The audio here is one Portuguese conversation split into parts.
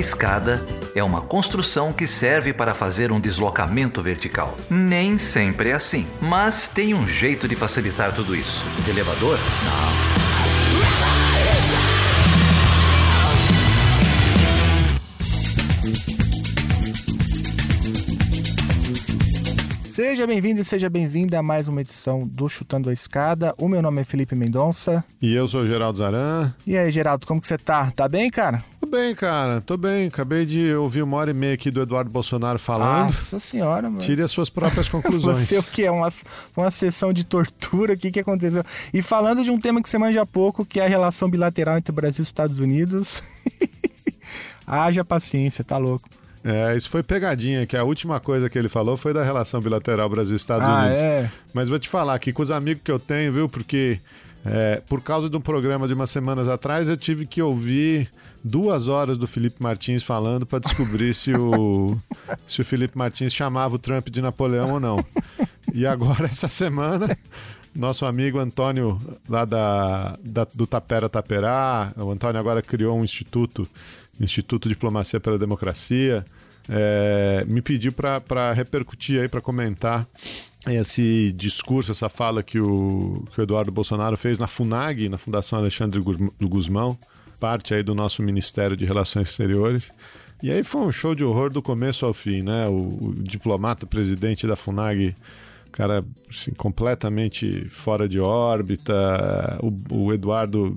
A escada é uma construção que serve para fazer um deslocamento vertical. Nem sempre é assim, mas tem um jeito de facilitar tudo isso. Elevador? Não. Seja bem-vindo e seja bem-vinda a mais uma edição do Chutando a Escada. O meu nome é Felipe Mendonça. E eu sou o Geraldo Zaran. E aí, Geraldo, como que você tá? Tá bem, cara? Tô bem, cara. Tô bem. Acabei de ouvir uma hora e meia aqui do Eduardo Bolsonaro falando. Nossa senhora, mano. Tire as suas próprias conclusões. Você o que? É uma, uma sessão de tortura? O que, que aconteceu? E falando de um tema que você manja pouco, que é a relação bilateral entre Brasil e Estados Unidos. Haja paciência, tá louco. É, isso foi pegadinha, que a última coisa que ele falou foi da relação bilateral Brasil-Estados Ah, Unidos. é? Mas vou te falar aqui com os amigos que eu tenho, viu? Porque é, por causa de um programa de umas semanas atrás, eu tive que ouvir duas horas do Felipe Martins falando para descobrir se o, se o Felipe Martins chamava o Trump de Napoleão ou não. E agora, essa semana, nosso amigo Antônio, lá da, da- do Tapera Taperá, o Antônio agora criou um instituto, Instituto Diplomacia pela Democracia, é, me pediu para repercutir aí, para comentar esse discurso, essa fala que o, que o Eduardo Bolsonaro fez na FUNAG, na Fundação Alexandre Guzmão, parte aí do nosso Ministério de Relações Exteriores. E aí foi um show de horror do começo ao fim, né? O, o diplomata, presidente da FUNAG, cara assim, completamente fora de órbita. O, o Eduardo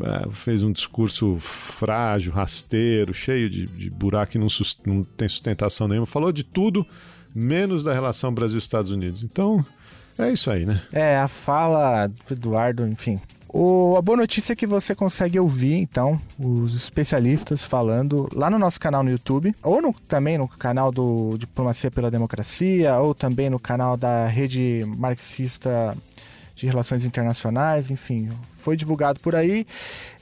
é, fez um discurso frágil, rasteiro, cheio de, de buraco que não, não tem sustentação nenhuma. Falou de tudo, menos da relação Brasil-Estados Unidos. Então, é isso aí, né? É, a fala do Eduardo, enfim. O, a boa notícia é que você consegue ouvir, então, os especialistas falando lá no nosso canal no YouTube, ou no- também no canal do Diplomacia pela Democracia, ou também no canal da Rede Marxista de Relações Internacionais, enfim, foi divulgado por aí.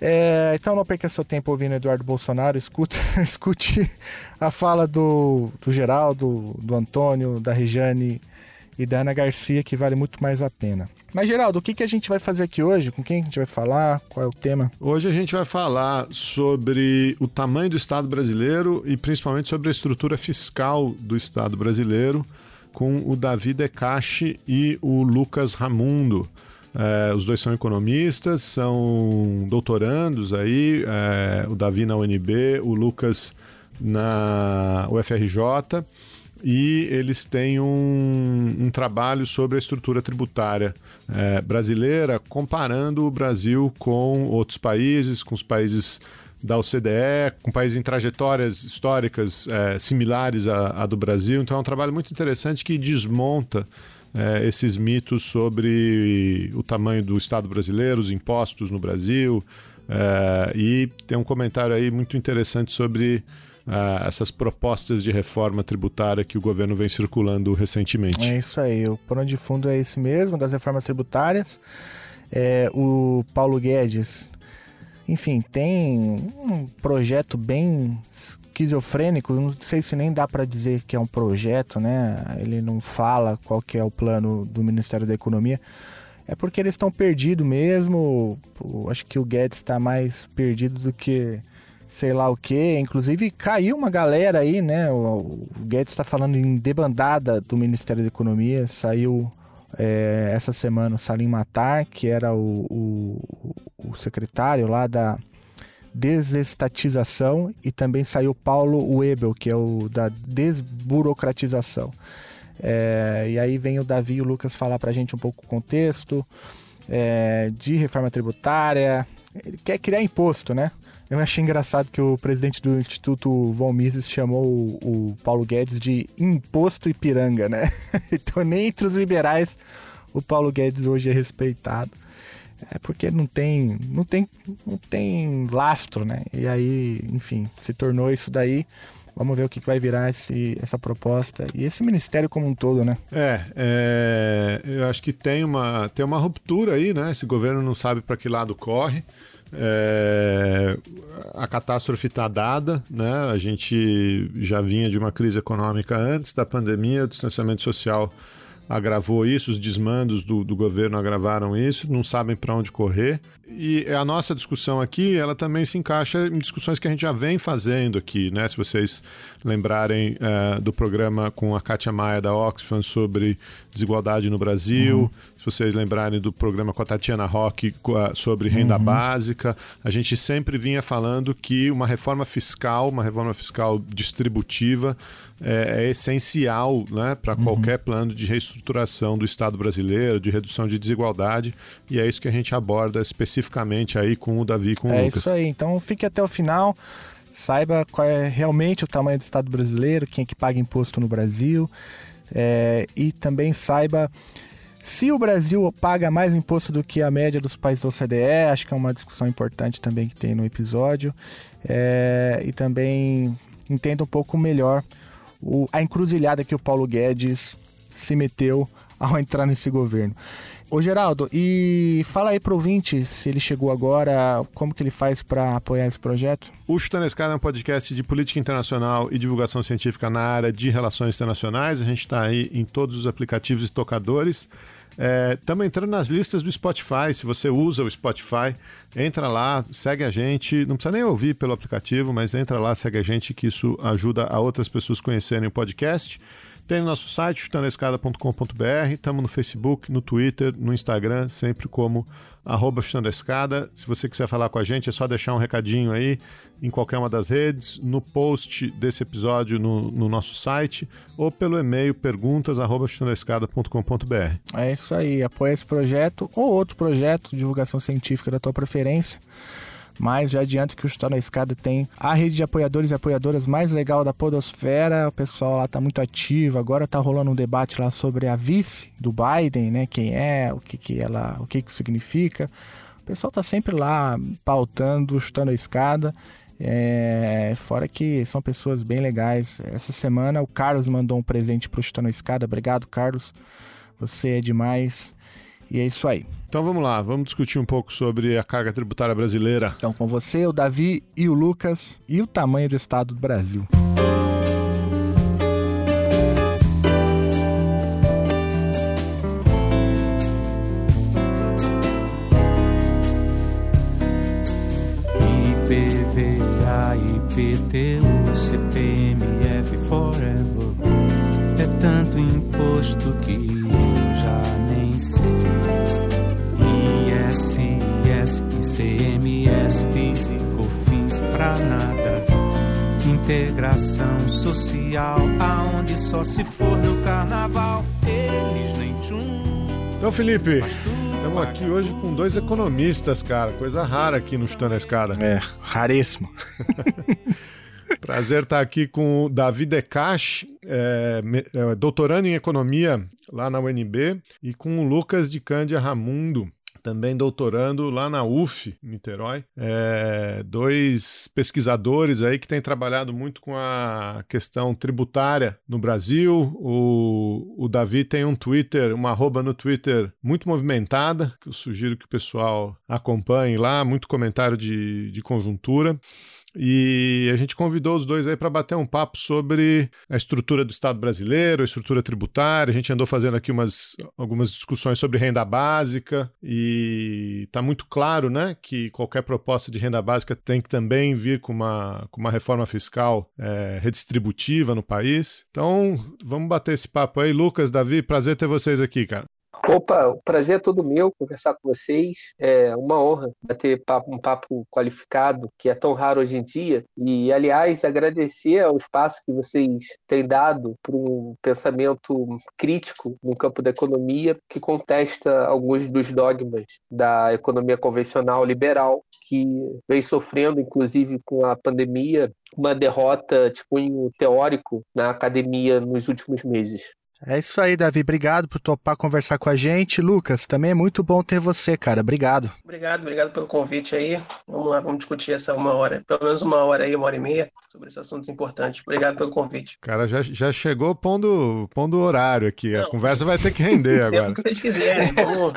É, então não perca seu tempo ouvindo Eduardo Bolsonaro, escuta, escute a fala do, do Geraldo, do Antônio, da Rejane e da Ana Garcia, que vale muito mais a pena. Mas, Geraldo, o que, que a gente vai fazer aqui hoje? Com quem a gente vai falar? Qual é o tema? Hoje a gente vai falar sobre o tamanho do Estado brasileiro e principalmente sobre a estrutura fiscal do Estado brasileiro com o Davi Decache e o Lucas Ramundo. É, os dois são economistas, são doutorandos aí, é, o Davi na UNB, o Lucas na UFRJ, e eles têm um, um trabalho sobre a estrutura tributária é, brasileira, comparando o Brasil com outros países, com os países da OCDE, com países em trajetórias históricas é, similares à, à do Brasil. Então é um trabalho muito interessante que desmonta é, esses mitos sobre o tamanho do Estado brasileiro, os impostos no Brasil, é, e tem um comentário aí muito interessante sobre ah, essas propostas de reforma tributária que o governo vem circulando recentemente. É isso aí, o pano de fundo é esse mesmo, das reformas tributárias. É, o Paulo Guedes, enfim, tem um projeto bem esquizofrênico, não sei se nem dá para dizer que é um projeto, né? Ele não fala qual que é o plano do Ministério da Economia. É porque eles estão perdidos mesmo. Acho que o Guedes está mais perdido do que sei lá o que. Inclusive caiu uma galera aí, né? O, Guedes está falando em debandada do Ministério da Economia. Saiu é, essa semana o Salim Matar, que era o, o, o secretário lá da desestatização, e também saiu Paulo Webel, que é o da desburocratização. É, e aí vem o Davi e o Lucas falar pra gente um pouco o contexto é, de reforma tributária. Ele quer criar imposto, né? Eu achei engraçado que o presidente do Instituto Von Mises chamou o, o Paulo Guedes de imposto Ipiranga, né? então nem entre os liberais o Paulo Guedes hoje é respeitado. É porque não tem, não tem, não tem lastro, né? E aí, enfim, se tornou isso daí. Vamos ver o que vai virar esse, essa proposta e esse ministério como um todo, né? É, é, eu acho que tem uma, tem uma ruptura aí, né? Esse governo não sabe para que lado corre. É, a catástrofe está dada, né? A gente já vinha de uma crise econômica antes da pandemia, o distanciamento social agravou isso, os desmandos do, do governo agravaram isso, não sabem para onde correr. E a nossa discussão aqui, ela também se encaixa em discussões que a gente já vem fazendo aqui, né? Se vocês lembrarem uh, do programa com a Kátia Maia da Oxfam sobre desigualdade no Brasil, uhum. Se vocês lembrarem do programa com a Tatiana Roque sobre renda uhum. básica, a gente sempre vinha falando que uma reforma fiscal, uma reforma fiscal distributiva, é, é essencial né, para uhum. qualquer plano de reestruturação do Estado brasileiro, de redução de desigualdade, e é isso que a gente aborda especificamente aí com o Davi e com é o Lucas. É isso aí, então fique até o final, saiba qual é realmente o tamanho do Estado brasileiro, quem é que paga imposto no Brasil, é, e também saiba se o Brasil paga mais imposto do que a média dos países da OCDE, acho que é uma discussão importante também que tem no episódio, é, e também entenda um pouco melhor o, a encruzilhada que o Paulo Guedes se meteu ao entrar nesse governo. Ô Geraldo, e fala aí pro ouvinte se ele chegou agora, como que ele faz para apoiar esse projeto? O Chutando a Escada é um podcast de política internacional e divulgação científica na área de relações internacionais. A gente está aí em todos os aplicativos e tocadores. Estamos é, entrando nas listas do Spotify. Se você usa o Spotify, entra lá, segue a gente. Não precisa nem ouvir pelo aplicativo, mas entra lá, segue a gente, que isso ajuda a outras pessoas conhecerem o podcast. Tem o nosso site, chutandescada.com.br. Estamos no Facebook, no Twitter, no Instagram, sempre como arroba Chutando a Escada. Se você quiser falar com a gente, é só deixar um recadinho aí em qualquer uma das redes, no post desse episódio no, no nosso site ou pelo e-mail perguntas arroba É isso aí, apoia esse projeto ou outro projeto de divulgação científica da tua preferência. Mas já adianto que o Chutando a Escada tem a rede de apoiadores e apoiadoras mais legal da podosfera. O pessoal lá tá muito ativo. Agora tá rolando um debate lá sobre a vice do Biden, né? Quem é, o que que ela, o que que significa. O pessoal tá sempre lá pautando, chutando a escada. É, fora que são pessoas bem legais. Essa semana o Carlos mandou um presente pro Chutando a Escada. Obrigado, Carlos. Você é demais. E é isso aí. Então vamos lá, vamos discutir um pouco sobre a carga tributária brasileira. Então com você, o Davi e o Lucas e o tamanho do Estado do Brasil. IPVA, se for no carnaval, eles nem tchum. Então, Felipe, estamos aqui hoje com dois economistas, cara. Coisa rara aqui no Chutando a Escada. É, raríssimo. Prazer estar aqui com o Davi Decache, é, é, doutorando em economia lá na UNB, e com o Lucas de Cândia Ramundo, também doutorando lá na UF, Niterói. É, dois pesquisadores aí que têm trabalhado muito com a questão tributária no Brasil. O, o Davi tem um Twitter, uma arroba no Twitter muito movimentada, que eu sugiro que o pessoal acompanhe lá, muito comentário de, de conjuntura. E a gente convidou os dois aí para bater um papo sobre a estrutura do Estado brasileiro, a estrutura tributária. A gente andou fazendo aqui umas, algumas discussões sobre renda básica e está muito claro, né, que qualquer proposta de renda básica tem que também vir com uma, com uma reforma fiscal é, redistributiva no país. Então, vamos bater esse papo aí. Lucas, Davi, prazer ter vocês aqui, cara. Opa, o prazer é todo meu conversar com vocês. É uma honra ter um papo qualificado, que é tão raro hoje em dia. E, aliás, agradecer ao espaço que vocês têm dado para um pensamento crítico no campo da economia, que contesta alguns dos dogmas da economia convencional liberal, que vem sofrendo, inclusive com a pandemia, uma derrota de cunho teórico na academia nos últimos meses. É isso aí, Davi. Obrigado por topar conversar com a gente. Lucas, também é muito bom ter você, cara. Obrigado. Obrigado, obrigado pelo convite aí. Vamos lá, vamos discutir essa uma hora, pelo menos uma hora aí, uma hora e meia, sobre esses assuntos importantes. Obrigado pelo convite. Cara, já, já chegou pondo, pondo horário aqui. Não, a conversa vai ter que render agora. É o que vocês quiserem. Vamos.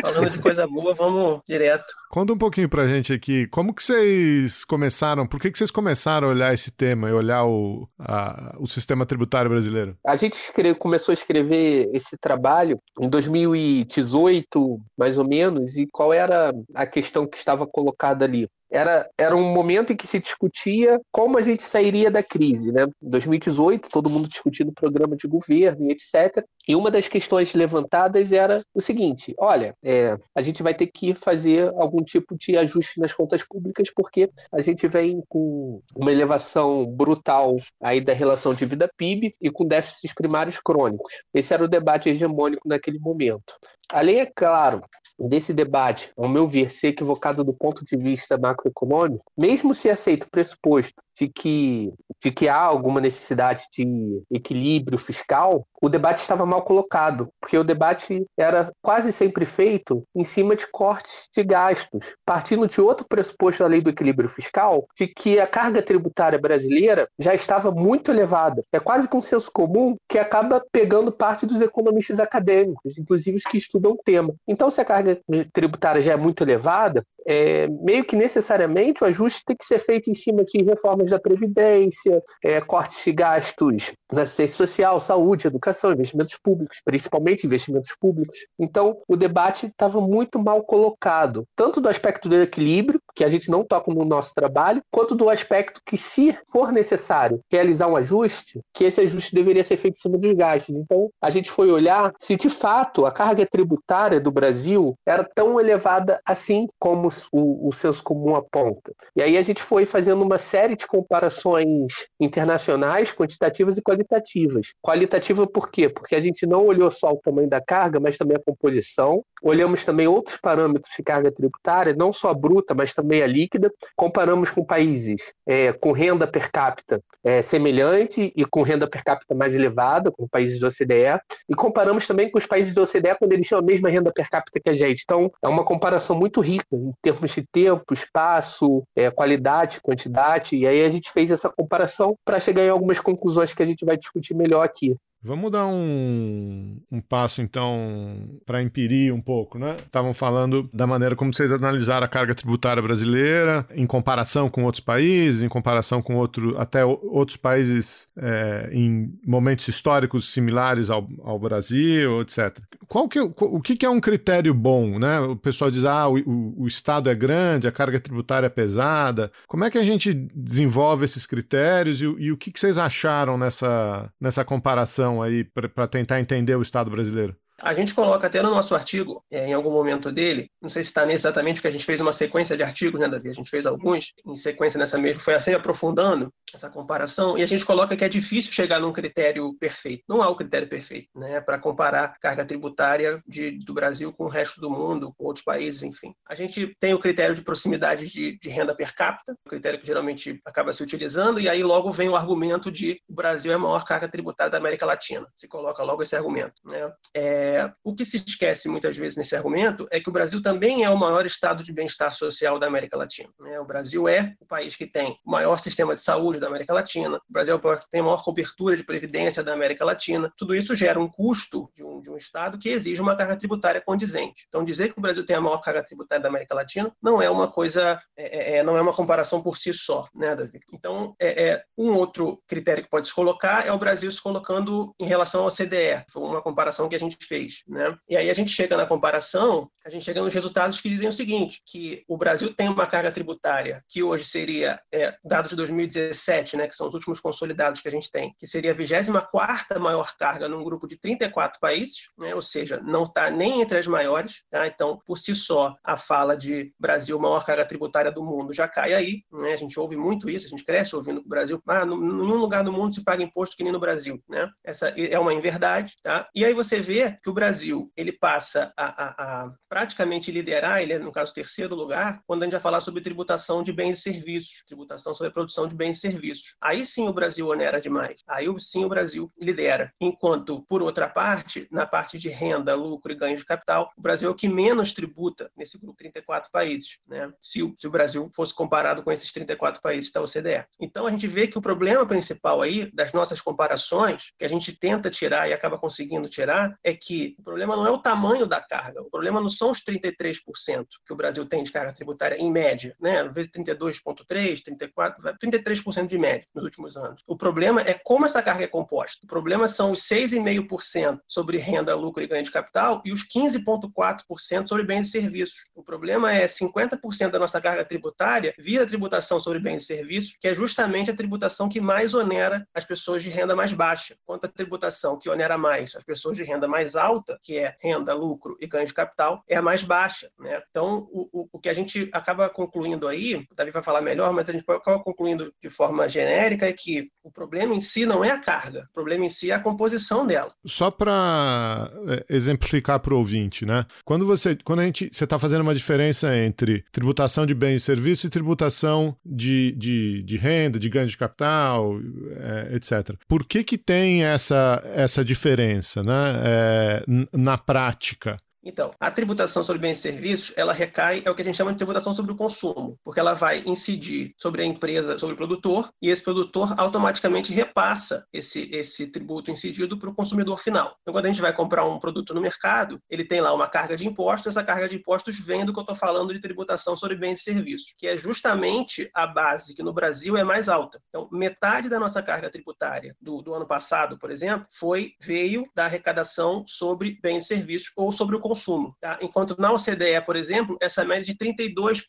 Falando de coisa boa, vamos direto. Conta um pouquinho pra gente aqui, como que vocês começaram, por que, que vocês começaram a olhar esse tema e olhar o, a, o sistema tributário brasileiro? A gente escreve, começou a escrever esse trabalho em 2018, mais ou menos, e qual era a questão que estava colocada ali? Era, era um momento em que se discutia como a gente sairia da crise. Né? Em 2018, todo mundo discutindo o programa de governo e etc. E uma das questões levantadas era o seguinte: olha, é, a gente vai ter que fazer algum tipo de ajuste nas contas públicas, porque a gente vem com uma elevação brutal aí da relação de vida PIB e com déficits primários crônicos. Esse era o debate hegemônico naquele momento. Além, é claro, desse debate, ao meu ver, ser equivocado do ponto de vista macroeconômico, mesmo se aceito o pressuposto de que, de que há alguma necessidade de equilíbrio fiscal, o debate estava mal colocado, porque o debate era quase sempre feito em cima de cortes de gastos, partindo de outro pressuposto da lei do equilíbrio fiscal, de que a carga tributária brasileira já estava muito elevada. É quase com senso comum que acaba pegando parte dos economistas acadêmicos, inclusive os que estudam o tema. Então, se a carga tributária já é muito elevada, é, meio que necessariamente o ajuste tem que ser feito em cima de reformas da Previdência, é, cortes de gastos na assistência social, saúde, educação, investimentos públicos, principalmente investimentos públicos. Então, o debate estava muito mal colocado, tanto do aspecto do equilíbrio, que a gente não toca no nosso trabalho, quanto do aspecto que, se for necessário realizar um ajuste, que esse ajuste deveria ser feito em cima dos gastos. Então, a gente foi olhar se de fato a carga tributária do Brasil era tão elevada assim como o, o senso comum aponta. E aí a gente foi fazendo uma série de comparações internacionais, quantitativas e qualitativas. Qualitativa por quê? Porque a gente não olhou só o tamanho da carga, mas também a composição. Olhamos também outros parâmetros de carga tributária, não só a bruta, mas também a líquida. Comparamos com países é, com renda per capita é, semelhante e com renda per capita mais elevada, como países da OCDE. E comparamos também com os países da OCDE quando eles tinham a mesma renda per capita que a gente. Então, é uma comparação muito rica em termos de tempo, espaço, é, qualidade, quantidade. E aí a gente fez essa comparação para chegar em algumas conclusões que a gente vai discutir melhor aqui. Vamos dar um, um passo, então, para empirir um pouco, né? Estavam falando da maneira como vocês analisaram a carga tributária brasileira em comparação com outros países, em comparação com outro, até outros países é, em momentos históricos similares ao, ao Brasil, etc. Qual que, o que, é um critério bom, né? O pessoal diz, ah, o, o, o Estado é grande, a carga tributária é pesada. Como é que a gente desenvolve esses critérios e, e o que, que vocês acharam nessa, nessa comparação? Aí para tentar entender o Estado brasileiro? A gente coloca até no nosso artigo, é, em algum momento dele, não sei se está exatamente, porque a gente fez uma sequência de artigos, né, Davi? A gente fez alguns em sequência nessa mesma, foi assim aprofundando essa comparação, e a gente coloca que é difícil chegar num critério perfeito. Não há o critério perfeito, né, para comparar carga tributária de, do Brasil com o resto do mundo, com outros países, enfim. A gente tem o critério de proximidade de, de renda per capita, o critério que geralmente acaba se utilizando, e aí logo vem o argumento de o Brasil é a maior carga tributária da América Latina. Se coloca logo esse argumento, né? É, é, o que se esquece muitas vezes nesse argumento é que o Brasil também é o maior estado de bem-estar social da América Latina. Né? O Brasil é o país que tem o maior sistema de saúde da América Latina, o Brasil é o país que tem a maior cobertura de previdência da América Latina. Tudo isso gera um custo de um, de um estado que exige uma carga tributária condizente. Então, dizer que o Brasil tem a maior carga tributária da América Latina não é uma coisa, é, é, é não é uma comparação por si só, né, Davi? Então, é, um outro critério que pode se colocar é o Brasil se colocando em relação ao CDE. Foi uma comparação que a gente fez Né? E aí a gente chega na comparação, a gente chega nos resultados que dizem o seguinte, que o Brasil tem uma carga tributária que hoje seria, é, dados de 2017, né, que são os últimos consolidados que a gente tem, que seria a 24ª maior carga num grupo de 34 países, né, ou seja, não está nem entre as maiores. Tá? Então, por si só, a fala de Brasil maior carga tributária do mundo já cai aí. Né? A gente ouve muito isso, a gente cresce ouvindo que o Brasil, ah, nenhum lugar do mundo se paga imposto que nem no Brasil. Né? Essa é uma inverdade. Tá? E aí você vê que o Brasil ele passa a, a, a, praticamente liderar, ele é, no caso, terceiro lugar, quando a gente vai falar sobre tributação de bens e serviços, tributação sobre a produção de bens e serviços. Aí sim o Brasil onera demais. Aí sim o Brasil lidera. Enquanto, por outra parte, na parte de renda, lucro e ganho de capital, o Brasil é o que menos tributa nesse grupo 34 países, né? Se o, se o Brasil fosse comparado com esses 34 países da OCDE. Então a gente vê que o problema principal aí das nossas comparações, que a gente tenta tirar e acaba conseguindo tirar, é que o problema não é o tamanho da carga, o problema não são os 33% que o Brasil tem de carga tributária em média, né? Às vezes 32,3%, 34%, 33% de média nos últimos anos. O problema é como essa carga é composta. O problema são os 6,5% sobre renda, lucro e ganho de capital e os 15,4% sobre bens e serviços. O problema é 50% da nossa carga tributária via tributação sobre bens e serviços, que é justamente a tributação que mais onera as pessoas de renda mais baixa. Quanto à tributação que onera mais as pessoas de renda mais alta, que é renda, lucro e ganho de capital, é a mais baixa. Né? Então, o, o, o que a gente acaba concluindo aí, o Davi vai falar melhor, mas a gente acaba concluindo de forma genérica é que o problema em si não é a carga, o problema em si é a composição dela. Só para é, exemplificar para o ouvinte, né? Quando você, quando a gente, você está fazendo uma diferença entre tributação de bens e serviços e tributação de, de, de renda, de ganho de capital, é, etc. Por que que tem essa, essa diferença, né? É, na prática? Então, a tributação sobre bens e serviços, ela recai, é o que a gente chama de tributação sobre o consumo, porque ela vai incidir sobre a empresa, sobre o produtor, e esse produtor automaticamente repassa esse, esse tributo incidido para o consumidor final. Então, quando a gente vai comprar um produto no mercado, ele tem lá uma carga de impostos, essa carga de impostos vem do que eu estou falando de tributação sobre bens e serviços, que é justamente a base que no Brasil é mais alta. Então, metade da nossa carga tributária do, do ano passado, por exemplo, foi veio da arrecadação sobre bens e serviços ou sobre o consumo. Tá? Enquanto na OCDE, por exemplo, essa média é de 32%.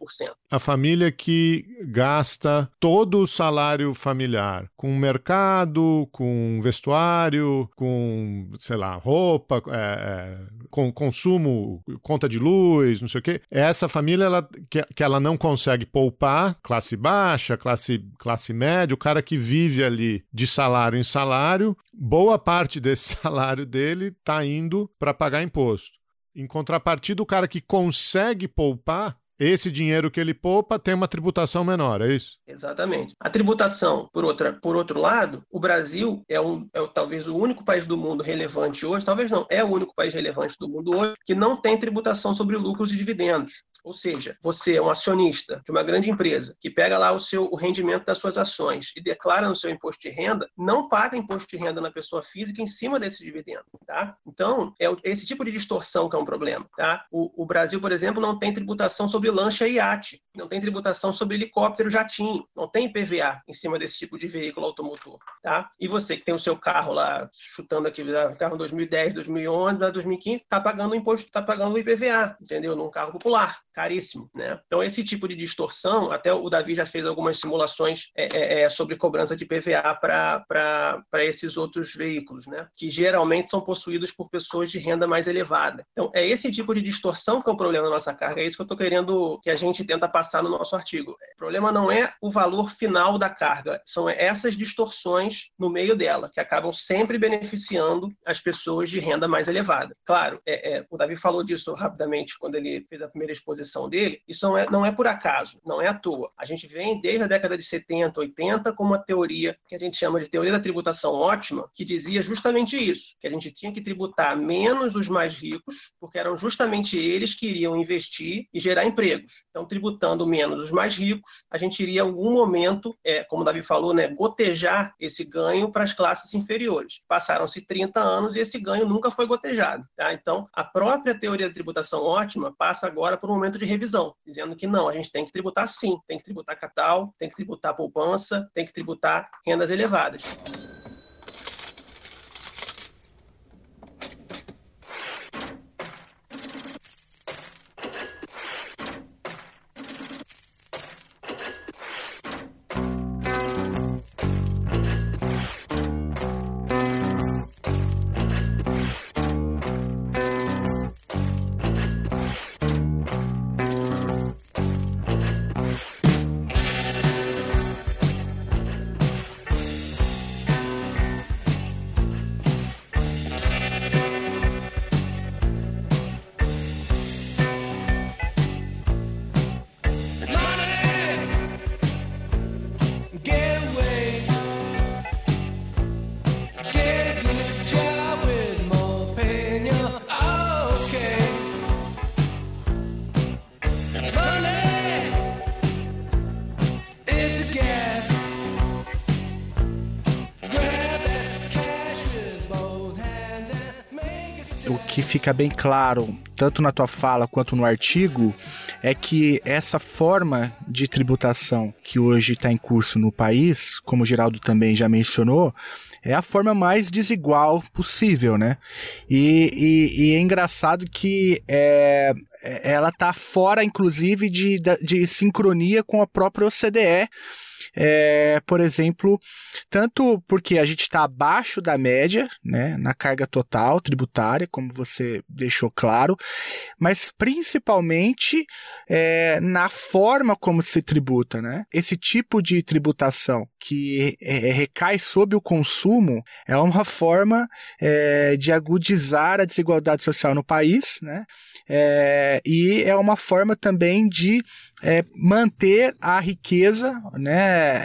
A família que gasta todo o salário familiar com mercado, com vestuário, com, sei lá, roupa, é, é, com consumo, conta de luz, não sei o quê. Essa família ela, que, que ela não consegue poupar, classe baixa, classe, classe média, o cara que vive ali de salário em salário, boa parte desse salário dele está indo para pagar imposto. Em contrapartida, o cara que consegue poupar, esse dinheiro que ele poupa tem uma tributação menor, é isso? Exatamente. A tributação, por, outra, por outro lado, o Brasil é, um, é talvez o único país do mundo relevante hoje, talvez não, é o único país relevante do mundo hoje que não tem tributação sobre lucros e dividendos. Ou seja, você é um acionista de uma grande empresa que pega lá o seu o rendimento das suas ações e declara no seu imposto de renda, não paga imposto de renda na pessoa física em cima desse dividendo, tá? Então, é esse tipo de distorção que é um problema, tá? O, o Brasil, por exemplo, não tem tributação sobre lancha e iate, não tem tributação sobre helicóptero jatinho, não tem IPVA em cima desse tipo de veículo automotor, tá? E você que tem o seu carro lá, chutando aqui, carro 2010, 2011, 2015, tá pagando o imposto, tá pagando o IPVA, entendeu? Num carro popular caríssimo, né? Então esse tipo de distorção, até o Davi já fez algumas simulações é, é, é sobre cobrança de PVA para esses outros veículos, né? Que geralmente são possuídos por pessoas de renda mais elevada. Então é esse tipo de distorção que é o problema da nossa carga. É isso que eu estou querendo que a gente tenta passar no nosso artigo. O problema não é o valor final da carga, são essas distorções no meio dela que acabam sempre beneficiando as pessoas de renda mais elevada. Claro, é, é o Davi falou disso rapidamente quando ele fez a primeira exposição posição dele, isso não é, não é por acaso, não é à toa. A gente vem desde a década de 70, 80 com uma teoria que a gente chama de teoria da tributação ótima, que dizia justamente isso, que a gente tinha que tributar menos os mais ricos, porque eram justamente eles que iriam investir e gerar empregos. Então, tributando menos os mais ricos, a gente iria em algum momento, é, como o Davi falou, né, gotejar esse ganho para as classes inferiores. Passaram-se 30 anos e esse ganho nunca foi gotejado. Tá? Então, a própria teoria da tributação ótima passa agora por um momento de revisão, dizendo que não, a gente tem que tributar sim, tem que tributar capital, tem que tributar poupança, tem que tributar rendas elevadas. Fica bem claro, tanto na tua fala quanto no artigo, é que essa forma de tributação que hoje está em curso no país, como o Geraldo também já mencionou, é a forma mais desigual possível, né? E, e, e é engraçado que é, ela tá fora, inclusive, de, de sincronia com a própria OCDE, é, por exemplo, tanto porque a gente está abaixo da média, né, na carga total tributária, como você deixou claro, mas principalmente é, na forma como se tributa, né? Esse tipo de tributação que é, é recai sobre o consumo é uma forma é, de agudizar a desigualdade social no país, né? É, e é uma forma também de é, manter a riqueza, né,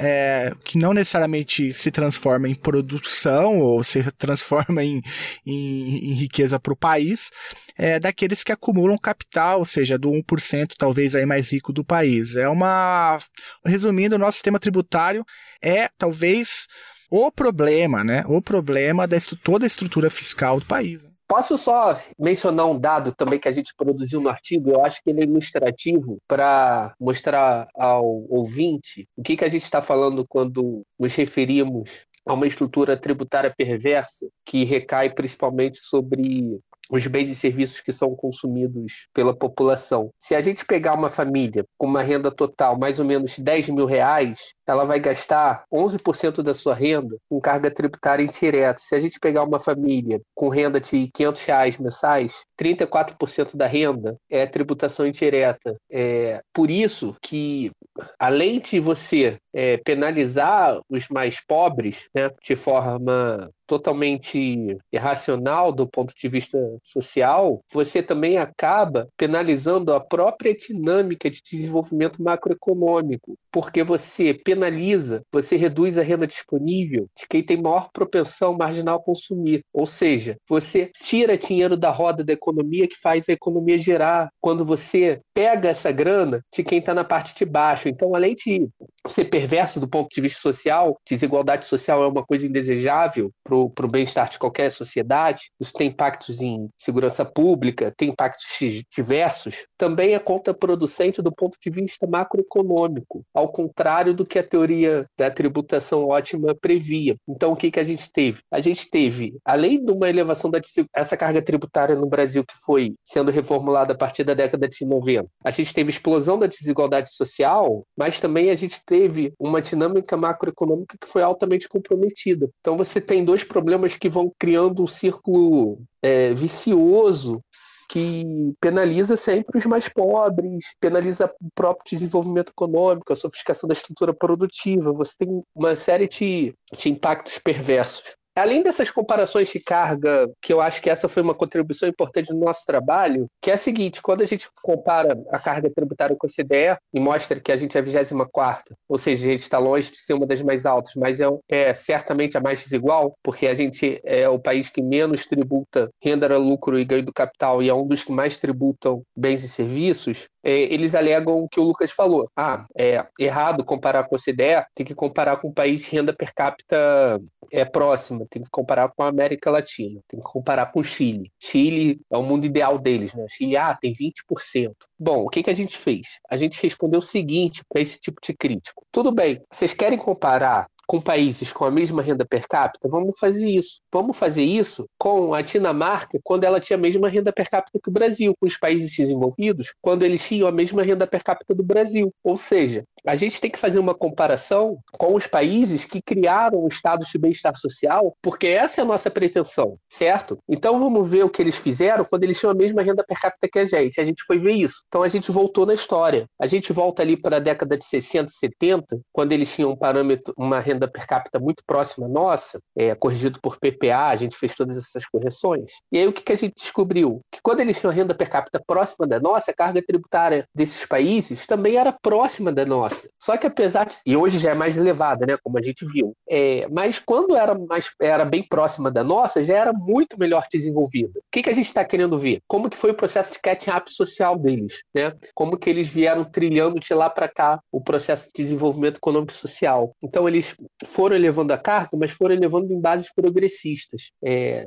é, que não necessariamente se transforma em produção ou se transforma em, em, em riqueza para o país, é, daqueles que acumulam capital, ou seja, do 1% talvez aí mais rico do país. É uma. Resumindo, o nosso sistema tributário é talvez o problema, né? O problema da toda a estrutura fiscal do país. Posso só mencionar um dado também que a gente produziu no artigo? Eu acho que ele é ilustrativo para mostrar ao ouvinte o que, que a gente está falando quando nos referimos a uma estrutura tributária perversa que recai principalmente sobre os bens e serviços que são consumidos pela população. Se a gente pegar uma família com uma renda total mais ou menos 10 mil reais, ela vai gastar 11% da sua renda com carga tributária indireta. Se a gente pegar uma família com renda de 500 reais mensais, 34% da renda é tributação indireta. É por isso que, além de você é, penalizar os mais pobres né, de forma totalmente irracional do ponto de vista social, você também acaba penalizando a própria dinâmica de desenvolvimento macroeconômico, porque você penaliza, você reduz a renda disponível de quem tem maior propensão marginal a consumir. Ou seja, você tira dinheiro da roda da economia que faz a economia girar. Quando você pega essa grana de quem está na parte de baixo. Então, além de ser perverso do ponto de vista social, desigualdade social é uma coisa indesejável para o bem-estar de qualquer sociedade, isso tem impactos em segurança pública, tem impactos diversos, também é contraproducente do ponto de vista macroeconômico, ao contrário do que a teoria da tributação ótima previa. Então, o que, que a gente teve? A gente teve, além de uma elevação da essa carga tributária no Brasil que foi sendo reformulada a partir da década de 90, a gente teve explosão da desigualdade social, mas também a gente teve uma dinâmica macroeconômica que foi altamente comprometida. Então, você tem dois problemas que vão criando um círculo é, vicioso que penaliza sempre os mais pobres, penaliza o próprio desenvolvimento econômico, a sofisticação da estrutura produtiva. Você tem uma série de, de impactos perversos. Além dessas comparações de carga, que eu acho que essa foi uma contribuição importante no nosso trabalho, que é a seguinte: quando a gente compara a carga tributária com a CDE e mostra que a gente é a 24, ou seja, a gente está longe de ser uma das mais altas, mas é, é, certamente a mais desigual, porque a gente é o país que menos tributa renda, lucro e ganho do capital e é um dos que mais tributam bens e serviços, eles alegam o que o Lucas falou. Ah, é errado comparar com a CDE, tem que comparar com um país de renda per capita é, próxima, tem que comparar com a América Latina, tem que comparar com o Chile. Chile é o mundo ideal deles, né? Chile, ah, tem 20%. Bom, o que, que a gente fez? A gente respondeu o seguinte para esse tipo de crítico. Tudo bem, vocês querem comparar com países com a mesma renda per capita, vamos fazer isso. Vamos fazer isso com a Dinamarca, quando ela tinha a mesma renda per capita que o Brasil, com os países desenvolvidos, quando eles tinham a mesma renda per capita do Brasil. Ou seja, a gente tem que fazer uma comparação com os países que criaram estados de bem-estar social, porque essa é a nossa pretensão, certo? Então vamos ver o que eles fizeram quando eles tinham a mesma renda per capita que a gente. A gente foi ver isso. Então a gente voltou na história. A gente volta ali para a década de 60, 70, quando eles tinham um parâmetro, uma renda renda per capita muito próxima nossa, é, corrigido por PPA, a gente fez todas essas correções. E aí o que, que a gente descobriu? Que quando eles tinham renda per capita próxima da nossa, a carga tributária desses países também era próxima da nossa. Só que apesar de. E hoje já é mais elevada, né? Como a gente viu. É, mas quando era, mais, era bem próxima da nossa, já era muito melhor desenvolvida. O que, que a gente está querendo ver? Como que foi o processo de catch-up social deles, né? Como que eles vieram trilhando de lá para cá o processo de desenvolvimento econômico e social. Então eles foram elevando a carga, mas foram elevando em bases progressistas. É,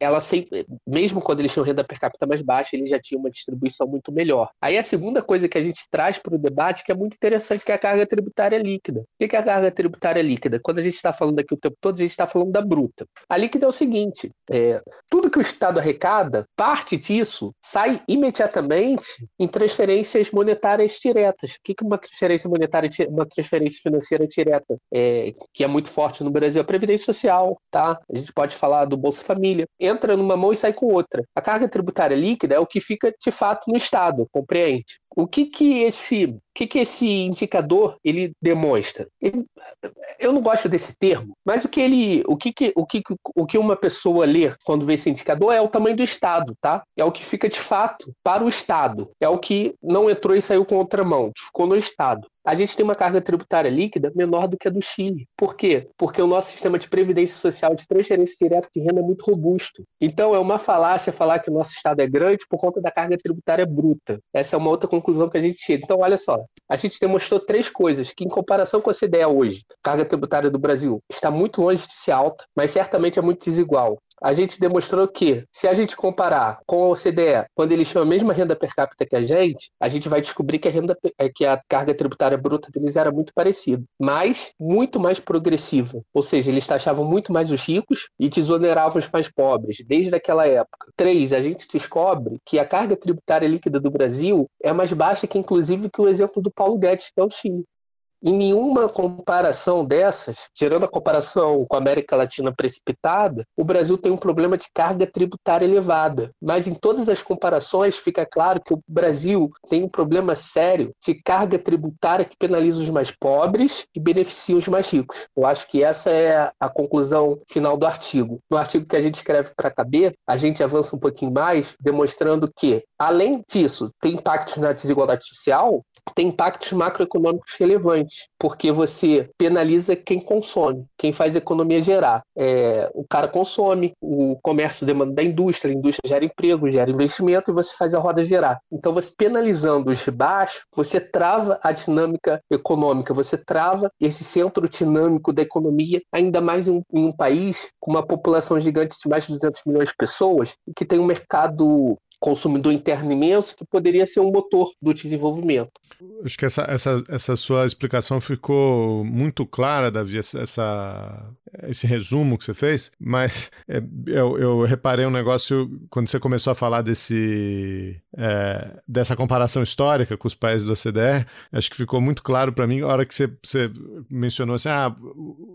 ela sempre, mesmo quando eles tinham renda per capita mais baixa, eles já tinham uma distribuição muito melhor. Aí a segunda coisa que a gente traz para o debate, que é muito interessante, que é a carga tributária líquida. O que é a carga tributária líquida? Quando a gente está falando aqui o tempo todo, a gente está falando da bruta. A líquida é o seguinte: é, tudo que o Estado arrecada, parte disso sai imediatamente em transferências monetárias diretas. O que é uma transferência monetária, uma transferência financeira direta, é, que é muito forte no Brasil? A Previdência Social, tá? A gente pode falar do Bolsa Família. Entra numa mão e sai com outra. A carga tributária líquida é o que fica de fato no Estado, compreende? O que que esse, que que esse indicador ele demonstra? Ele, eu não gosto desse termo, mas o que ele, o que que, o que o que uma pessoa lê quando vê esse indicador é o tamanho do estado, tá? É o que fica de fato para o estado, é o que não entrou e saiu com outra mão, que ficou no estado a gente tem uma carga tributária líquida menor do que a do Chile. Por quê? Porque o nosso sistema de previdência social de transferência direta de renda é muito robusto. Então é uma falácia falar que o nosso estado é grande por conta da carga tributária bruta. Essa é uma outra conclusão que a gente chega. Então, olha só, a gente demonstrou três coisas que, em comparação com essa ideia hoje, a carga tributária do Brasil está muito longe de ser alta, mas certamente é muito desigual a gente demonstrou que, se a gente comparar com a OCDE, quando eles tinham a mesma renda per capita que a gente, a gente vai descobrir que a renda é, que a carga tributária bruta deles era muito parecida, mas muito mais progressiva. Ou seja, eles taxavam muito mais os ricos e desoneravam os mais pobres, desde aquela época. Três, a gente descobre que a carga tributária líquida do Brasil é mais baixa que, inclusive, que o exemplo do Paulo Guedes, que é o Chile. Em nenhuma comparação dessas, tirando a comparação com a América Latina precipitada, o Brasil tem um problema de carga tributária elevada. Mas em todas as comparações fica claro que o Brasil tem um problema sério de carga tributária que penaliza os mais pobres e beneficia os mais ricos. Eu acho que essa é a conclusão final do artigo. No artigo que a gente escreve para caber, a gente avança um pouquinho mais, demonstrando que, além disso, tem impactos na desigualdade social, tem impactos macroeconômicos relevantes, porque você penaliza quem consome, quem faz a economia gerar. É, o cara consome, o comércio demanda da indústria, a indústria gera emprego, gera investimento e você faz a roda gerar. Então, você penalizando os de baixo, você trava a dinâmica econômica, você trava esse centro dinâmico da economia, ainda mais em um, em um país com uma população gigante de mais de 200 milhões de pessoas, que tem um mercado consumidor interno imenso que poderia ser um motor do desenvolvimento. Acho que essa, essa, essa sua explicação ficou muito clara, Davi, essa, esse resumo que você fez, mas é, eu, eu, reparei um negócio quando você começou a falar desse, é, dessa comparação histórica com os países da OCDE, acho que ficou muito claro para mim a hora que você, você mencionou assim, ah,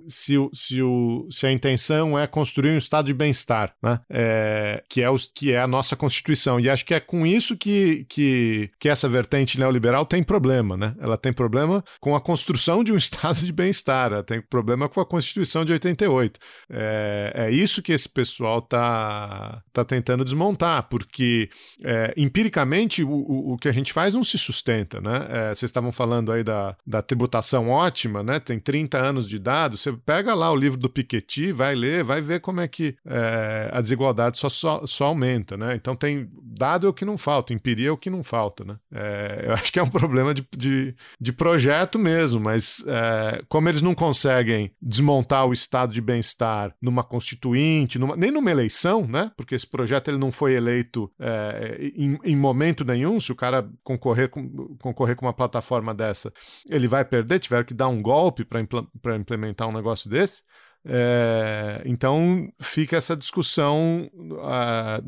se, se, o, se a intenção é construir um estado de bem-estar, né? É, que, é que é a nossa Constituição. E acho que é com isso que, que, que essa vertente neoliberal tem problema, né? Ela tem problema com a construção de um estado de bem-estar, ela tem problema com a Constituição de 88. É, é isso que esse pessoal tá, tá tentando desmontar, porque é, empiricamente o, o, que a gente faz não se sustenta, né? É, vocês estavam falando aí da, da tributação ótima, né? Tem 30 anos de dados, você pega lá o livro do Piketty, vai ler, vai ver como é que é, a desigualdade só, só, só aumenta, né? Então tem dado é o que não falta, empiria é o que não falta, né? É, eu acho que é um problema de, de, de projeto mesmo, mas é, como eles não conseguem desmontar o estado de bem-estar numa constituinte, numa, nem numa eleição, né? Porque esse projeto ele não foi eleito é, em, em, momento nenhum. Se o cara concorrer com, concorrer com uma plataforma dessa, ele vai perder, tiver que dar um golpe para impl implementar um negócio desse. É, então fica essa discussão, a,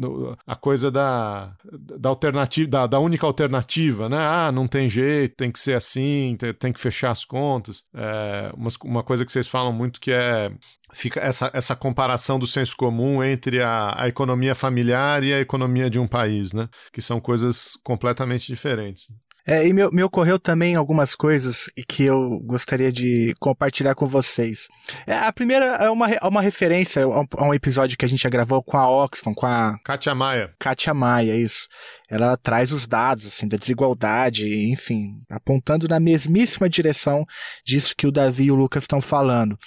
a coisa da, da alternativa, da, da, única alternativa, né? Ah, não tem jeito, tem que ser assim, tem, tem que fechar as contas. É, uma, uma coisa que vocês falam muito que é fica essa, essa comparação do senso comum entre a, a economia familiar e a economia de um país, né? Que são coisas completamente diferentes. É, e me, me ocorreu também algumas coisas que eu gostaria de compartilhar com vocês. É, a primeira é uma, é uma referência a um, a um, episódio que a gente já gravou com a Oxfam, com a... Katia Maia. Katia Maia, isso. Ela traz os dados, assim, da desigualdade, enfim, apontando na mesmíssima direção disso que o Davi e o Lucas estão falando.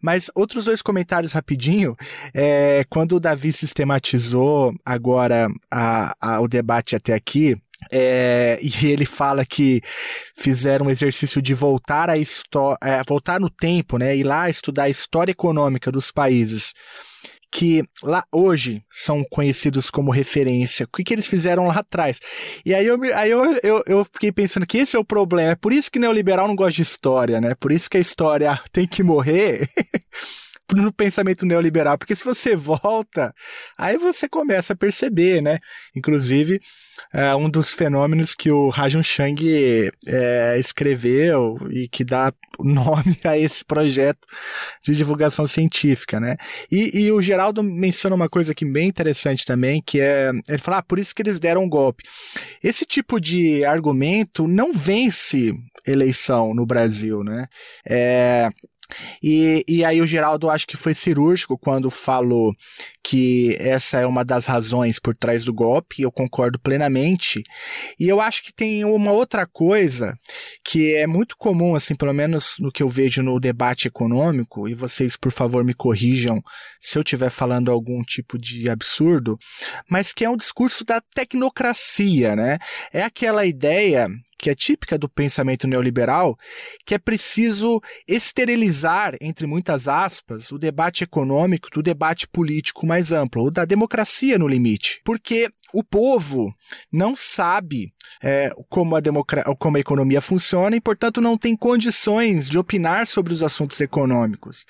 Mas outros dois comentários rapidinho, é, quando o Davi sistematizou agora a, a, o debate até aqui, é, e ele fala que fizeram um exercício de voltar a é, voltar no tempo, né, ir lá estudar a história econômica dos países que lá hoje são conhecidos como referência. O que, que eles fizeram lá atrás? E aí, eu, aí eu, eu, eu fiquei pensando que esse é o problema. É por isso que neoliberal não gosta de história, né? Por isso que a história tem que morrer. no pensamento neoliberal, porque se você volta, aí você começa a perceber, né? Inclusive, é um dos fenômenos que o Rajun Chang é, escreveu e que dá nome a esse projeto de divulgação científica, né? E, e, o Geraldo menciona uma coisa aqui bem interessante também, que é, ele fala, ah, por isso que eles deram um golpe. Esse tipo de argumento não vence eleição no Brasil, né? É, e, e aí o Geraldo acho que foi cirúrgico quando falou que essa é uma das razões por trás do golpe, eu concordo plenamente. E eu acho que tem uma outra coisa que é muito comum, assim, pelo menos no que eu vejo no debate econômico, e vocês, por favor, me corrijam se eu estiver falando algum tipo de absurdo, mas que é um discurso da tecnocracia, né? É aquela ideia que é típica do pensamento neoliberal, que é preciso esterilizar, entre muitas aspas, o debate econômico do debate político mais amplo, ou da democracia no limite. Porque o povo não sabe é, como, a como a economia funciona e, portanto, não tem condições de opinar sobre os assuntos econômicos.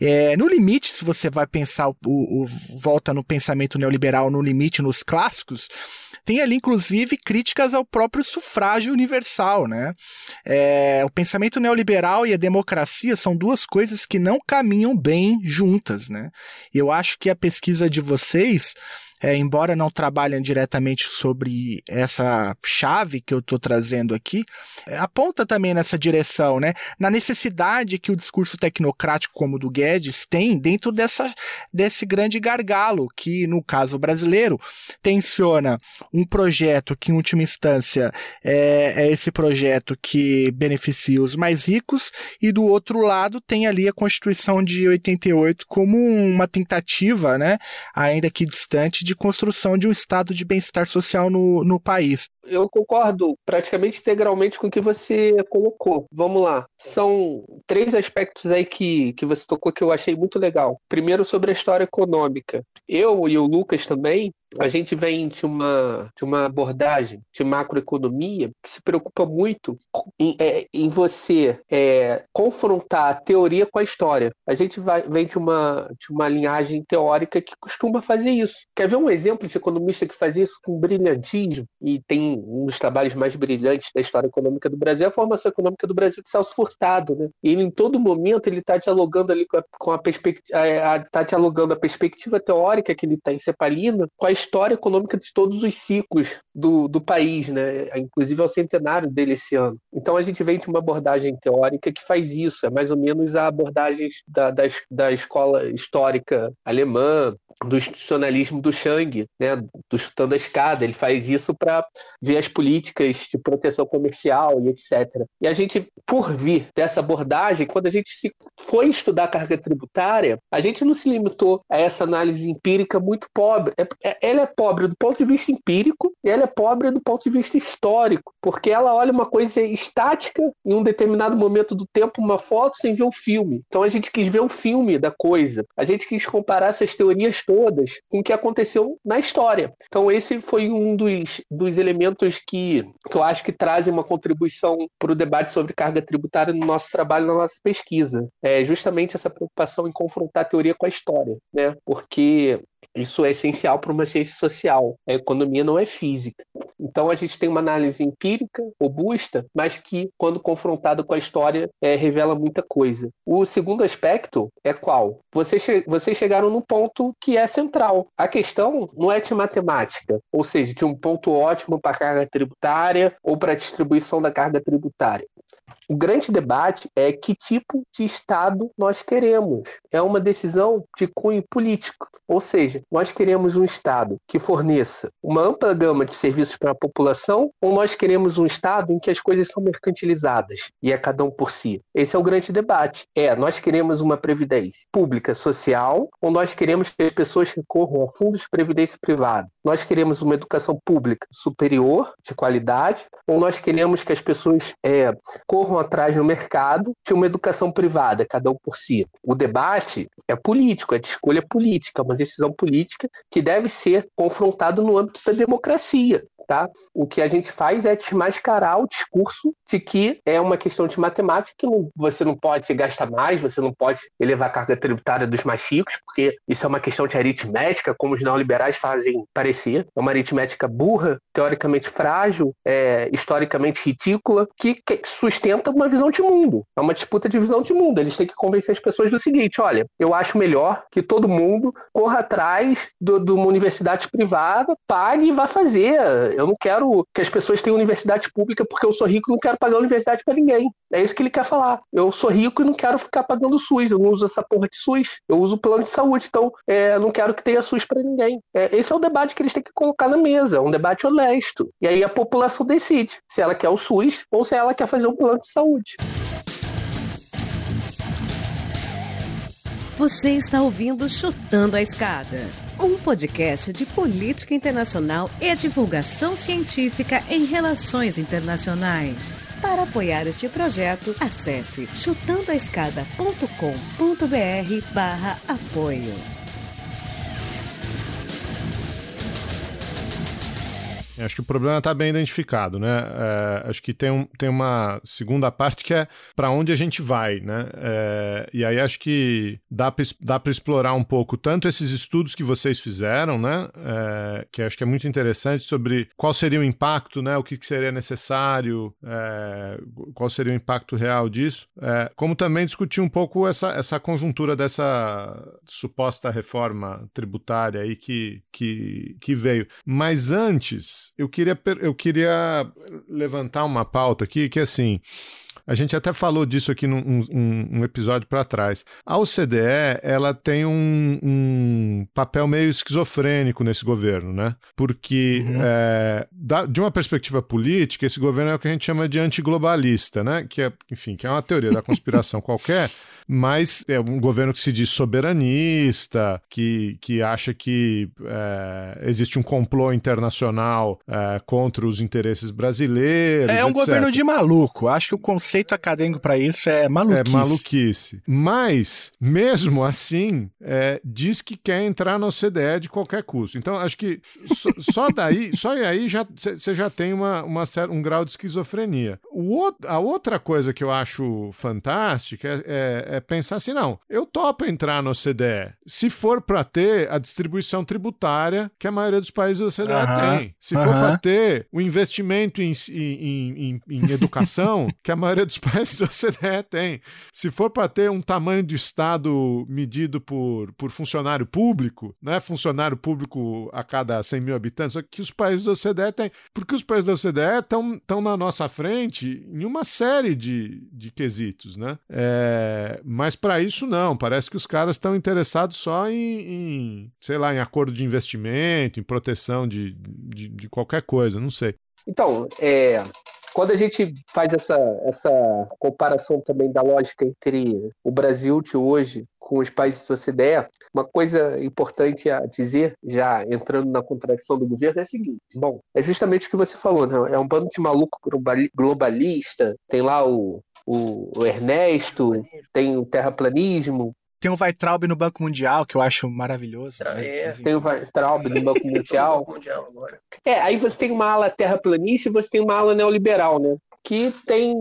É, no limite, se você vai pensar, o, o, volta no pensamento neoliberal, no limite, nos clássicos, tem ali, inclusive, críticas ao próprio sufrágio universal, né? É, o pensamento neoliberal e a democracia são duas coisas que não caminham bem juntas, né? Eu acho que a pesquisa de vocês é, embora não trabalhem diretamente sobre essa chave que eu estou trazendo aqui, é, aponta também nessa direção, né? Na necessidade que o discurso tecnocrático como o do Guedes tem dentro dessa, desse grande gargalo, que no caso brasileiro tensiona um projeto que, em última instância, é, é esse projeto que beneficia os mais ricos, e do outro lado tem ali a Constituição de 88 como uma tentativa, né, ainda que distante, de construção de um estado de bem-estar social no, no país. Eu concordo praticamente integralmente com o que você colocou. Vamos lá. São três aspectos aí que, que você tocou que eu achei muito legal. Primeiro, sobre a história econômica. Eu e o Lucas também, a gente vem de uma, de uma abordagem de macroeconomia que se preocupa muito em, é, em você é, confrontar a teoria com a história. A gente vai, vem de uma, de uma linhagem teórica que costuma fazer isso. Quer ver um exemplo de economista que faz isso com brilhantismo? E tem um dos trabalhos mais brilhantes da história econômica do Brasil, é a formação econômica do Brasil de Celso Furtado. Né? E ele, em todo momento, ele está dialogando ali com a, com a perspectiva, está dialogando a perspectiva teórica que ele está em Cepalina com a história econômica de todos os ciclos do, do país, né? inclusive ao centenário dele esse ano. Então a gente vem de uma abordagem teórica que faz isso, é mais ou menos a abordagem da, da, da escola histórica alemã, do institucionalismo do Chang, né, do chutando a escada. Ele faz isso para ver as políticas de proteção comercial e etc. E a gente, por vir dessa abordagem, quando a gente se foi estudar a carga tributária, a gente não se limitou a essa análise empírica muito pobre. É, é, ela é pobre do ponto de vista empírico e ela é pobre do ponto de vista histórico, porque ela olha uma coisa estática em um determinado momento do tempo, uma foto, sem ver o filme. Então a gente quis ver o filme da coisa. A gente quis comparar essas teorias todas com o que aconteceu na história. Então, esse foi um dos, dos elementos que, que eu acho que trazem uma contribuição para o debate sobre carga tributária no nosso trabalho, na nossa pesquisa. É justamente essa preocupação em confrontar a teoria com a história, né? Porque Isso é essencial para uma ciência social. A economia não é física. Então a gente tem uma análise empírica, robusta, mas que, quando confrontada com a história, é, revela muita coisa. O segundo aspecto é qual? Vocês, che vocês chegaram no ponto que é central. A questão não é de matemática, ou seja, de um ponto ótimo para a carga tributária ou para a distribuição da carga tributária. O grande debate é que tipo de Estado nós queremos. É uma decisão de cunho político. Ou seja, nós queremos um Estado que forneça uma ampla gama de serviços para a população ou nós queremos um Estado em que as coisas são mercantilizadas e é cada um por si? Esse é o grande debate. É, nós queremos uma previdência pública social ou nós queremos que as pessoas recorram a fundos de previdência privada? Nós queremos uma educação pública superior, de qualidade, ou nós queremos que as pessoas é, corram atrás no mercado de uma educação privada, cada um por si? O debate é político, é de escolha política, uma decisão política que deve ser confrontado no âmbito da democracia. Tá? O que a gente faz é desmascarar o discurso de que é uma questão de matemática que você não pode gastar mais, você não pode elevar a carga tributária dos mais ricos, porque isso é uma questão de aritmética, como os neoliberais fazem parecer. É uma aritmética burra, teoricamente frágil, é, historicamente ridícula, que, que sustenta uma visão de mundo. É uma disputa de visão de mundo. Eles têm que convencer as pessoas do seguinte: olha, eu acho melhor que todo mundo corra atrás do, de uma universidade privada, pague e vá fazer. Eu não quero que as pessoas tenham universidade pública porque eu sou rico e não quero pagar universidade para ninguém. É isso que ele quer falar. Eu sou rico e não quero ficar pagando SUS. Eu não uso essa porra de SUS. Eu uso plano de saúde. Então, é, não quero que tenha SUS para ninguém. É, esse é o debate que eles têm que colocar na mesa. É um debate honesto. E aí a população decide se ela quer o SUS ou se ela quer fazer um plano de saúde. Você está ouvindo Chutando a Escada, um podcast de política internacional e divulgação científica em relações internacionais. Para apoiar este projeto, acesse chutandoaescada.com.br barra apoio. Acho que o problema está bem identificado, né? É, acho que tem, um, tem uma segunda parte que é para onde a gente vai, né? É, e aí acho que dá para explorar um pouco tanto esses estudos que vocês fizeram, né? É, que acho que é muito interessante sobre qual seria o impacto, né? O que, que seria necessário, é, qual seria o impacto real disso, é, como também discutir um pouco essa, essa conjuntura dessa suposta reforma tributária aí que, que, que veio. Mas antes eu queria, eu queria levantar uma pauta aqui que, assim, a gente até falou disso aqui num um, um episódio para trás. A OCDE ela tem um, um, papel meio esquizofrênico nesse governo, né? Porque uhum. é, da, de uma perspectiva política, esse governo é o que a gente chama de antiglobalista, né? Que é, enfim, que é uma teoria da conspiração qualquer mas é um governo que se diz soberanista, que, que acha que é, existe um complô internacional é, contra os interesses brasileiros. É um etc. governo de maluco. Acho que o conceito acadêmico para isso é maluquice. É maluquice. Mas, mesmo assim, é, diz que quer entrar na OCDE de qualquer custo. Então, acho que só, só daí, só aí já você já tem uma, uma, um grau de esquizofrenia. O, a outra coisa que eu acho fantástica é, é, é é pensar assim: não, eu topo entrar no OCDE se for para ter a distribuição tributária que a maioria dos países do OCDE tem. Se for para ter o investimento em, em, em, em educação que a maioria dos países do OCDE tem. Se for para ter um tamanho de Estado medido por, por funcionário público, né? funcionário público a cada 100 mil habitantes, que os países do OCDE têm. Porque os países da OCDE estão na nossa frente em uma série de, de quesitos. Né? É, mas para isso não, parece que os caras estão interessados só em, em, sei lá, em acordo de investimento, em proteção de, de, de qualquer coisa, não sei. Então, é, quando a gente faz essa, essa comparação também da lógica entre o Brasil de hoje com os países da OCDE, uma coisa importante a dizer, já entrando na contradição do governo, é a seguinte: bom, é justamente o que você falou, né? é um bando de maluco globalista, tem lá o o, Ernesto, tem o terraplanismo. Tem o Weitraub no Banco Mundial, que eu acho maravilhoso. Mas, é, mas tem o Weitraub no Banco Mundial. é, aí você tem uma ala terraplanista e você tem uma ala neoliberal, né? Que tem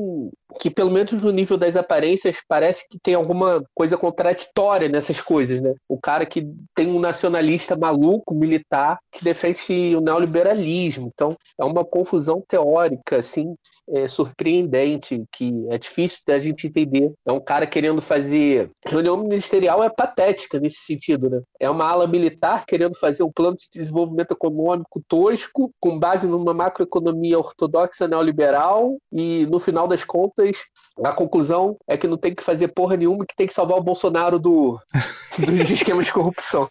que pelo menos no nível das aparências parece que tem alguma coisa contraditória nessas coisas, né? O cara que tem um nacionalista maluco, militar, que defende o neoliberalismo. Então, é uma confusão teórica, assim, é, surpreendente, que é difícil da gente entender. É um cara querendo fazer. Reunião ministerial é patética nesse sentido, né? É uma ala militar querendo fazer um plano de desenvolvimento econômico tosco, com base numa macroeconomia ortodoxa neoliberal, e no final das contas, a conclusão é que não tem que fazer porra nenhuma, que tem que salvar o Bolsonaro do, dos esquemas de corrupção.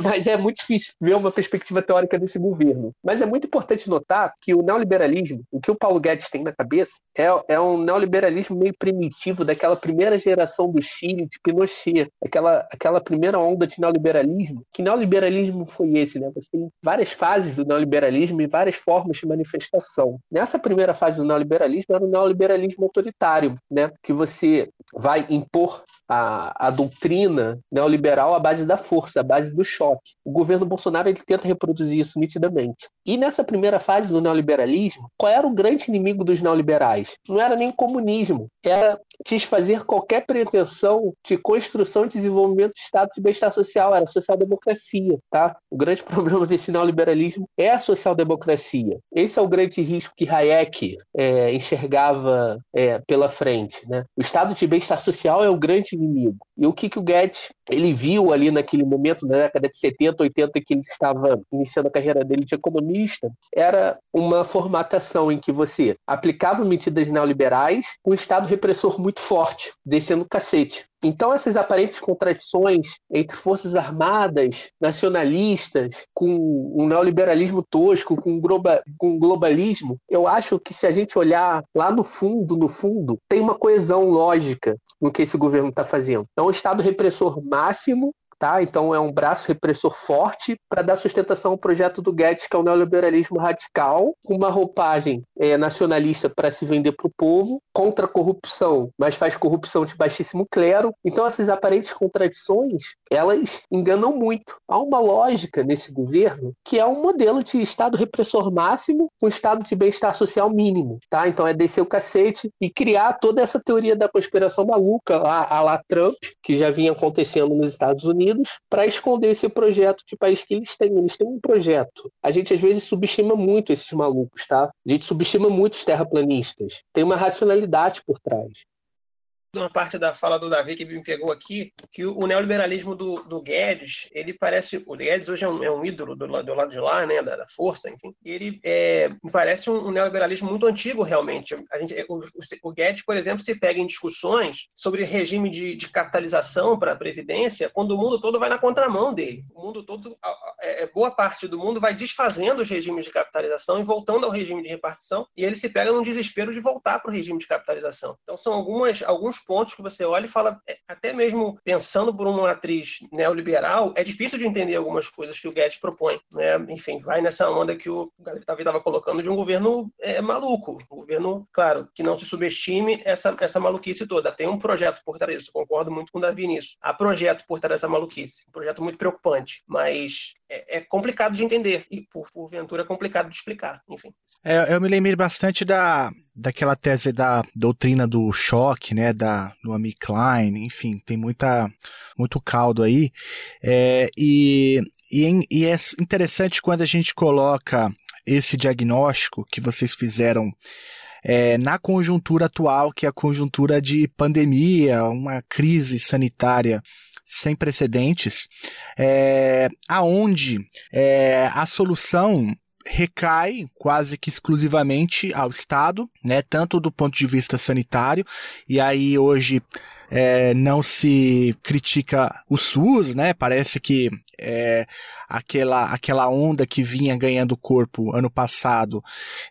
Mas é muito difícil ver uma perspectiva teórica desse governo. Mas é muito importante notar que o neoliberalismo, o que o Paulo Guedes tem na cabeça, é, é um neoliberalismo meio primitivo daquela primeira geração do Chile, de Pinochet, aquela, aquela primeira onda de neoliberalismo. Que neoliberalismo foi esse, né? Você tem várias fases do neoliberalismo e várias formas de manifestação. Nessa primeira fase do neoliberalismo era o neoliberalismo autoritário, né? Que você vai impor a, a doutrina neoliberal à base da força, à base do choque. O governo Bolsonaro ele tenta reproduzir isso nitidamente. E nessa primeira fase do neoliberalismo, qual era o grande inimigo dos neoliberais? Não era nem comunismo, era desfazer qualquer pretensão de construção e desenvolvimento do Estado de bem-estar social, era social-democracia. Tá? O grande problema desse neoliberalismo é a social-democracia. Esse é o grande risco que Hayek é, enxergava é, pela frente. Né? O Estado de bem-estar social é o grande inimigo. E o que, que o Guedes ele viu ali naquele momento, na década de 70, 80, que ele estava iniciando a carreira dele de economista, era uma formatação em que você aplicava medidas neoliberais com um Estado repressor muito forte, descendo o cacete. Então, essas aparentes contradições entre forças armadas, nacionalistas, com um neoliberalismo tosco, com um globalismo, eu acho que se a gente olhar lá no fundo, no fundo, tem uma coesão lógica no que esse governo está fazendo. É um Estado repressor máximo, Tá? Então é um braço repressor forte para dar sustentação ao projeto do Guedes, que é o neoliberalismo radical, com uma roupagem é, nacionalista para se vender para o povo, contra a corrupção, mas faz corrupção de baixíssimo clero. Então essas aparentes contradições, elas enganam muito. Há uma lógica nesse governo que é um modelo de Estado repressor máximo com Estado de bem-estar social mínimo. Tá? Então é descer o cacete e criar toda essa teoria da conspiração maluca, a, a lá Trump, que já vinha acontecendo nos Estados Unidos, Unidos para esconder esse projeto de país que eles têm. Eles têm um projeto. A gente às vezes subestima muito esses malucos, tá? A gente subestima muito os terraplanistas. Tem uma racionalidade por trás uma parte da fala do Davi que me pegou aqui, que o, neoliberalismo do, do, Guedes, ele parece. O Guedes hoje é um, é um ídolo do, do, lado de lá, né, da, da força, enfim. Ele é, me parece um, um, neoliberalismo muito antigo, realmente. A gente, o, o, Guedes, por exemplo, se pega em discussões sobre regime de, de capitalização para a Previdência, quando o mundo todo vai na contramão dele. O mundo todo, é, boa parte do mundo vai desfazendo os regimes de capitalização e voltando ao regime de repartição, e ele se pega num desespero de voltar para o regime de capitalização. Então, são algumas, alguns pontos que você olha e fala, é, até mesmo pensando por uma atriz neoliberal, é difícil de entender algumas coisas que o Guedes propõe. Né? Enfim, vai nessa onda que o Davi estava colocando de um governo é, maluco. Um governo, claro, que não se subestime essa, essa maluquice toda. Tem um projeto por trás disso, concordo muito com o Davi nisso. Há projeto por trás dessa maluquice. Um projeto muito preocupante, mas é, é complicado de entender e, por, porventura, é complicado de explicar. Enfim. É, eu me lembrei bastante da, daquela tese da doutrina do choque, né, da do Amy Klein, enfim, tem muita muito caldo aí. É, e, e, e é interessante quando a gente coloca esse diagnóstico que vocês fizeram é, na conjuntura atual, que é a conjuntura de pandemia, uma crise sanitária sem precedentes, é, aonde é, a solução recai quase que exclusivamente ao Estado, né, tanto do ponto de vista sanitário, e aí hoje é, não se critica o SUS, né? Parece que é, aquela, aquela onda que vinha ganhando corpo ano passado,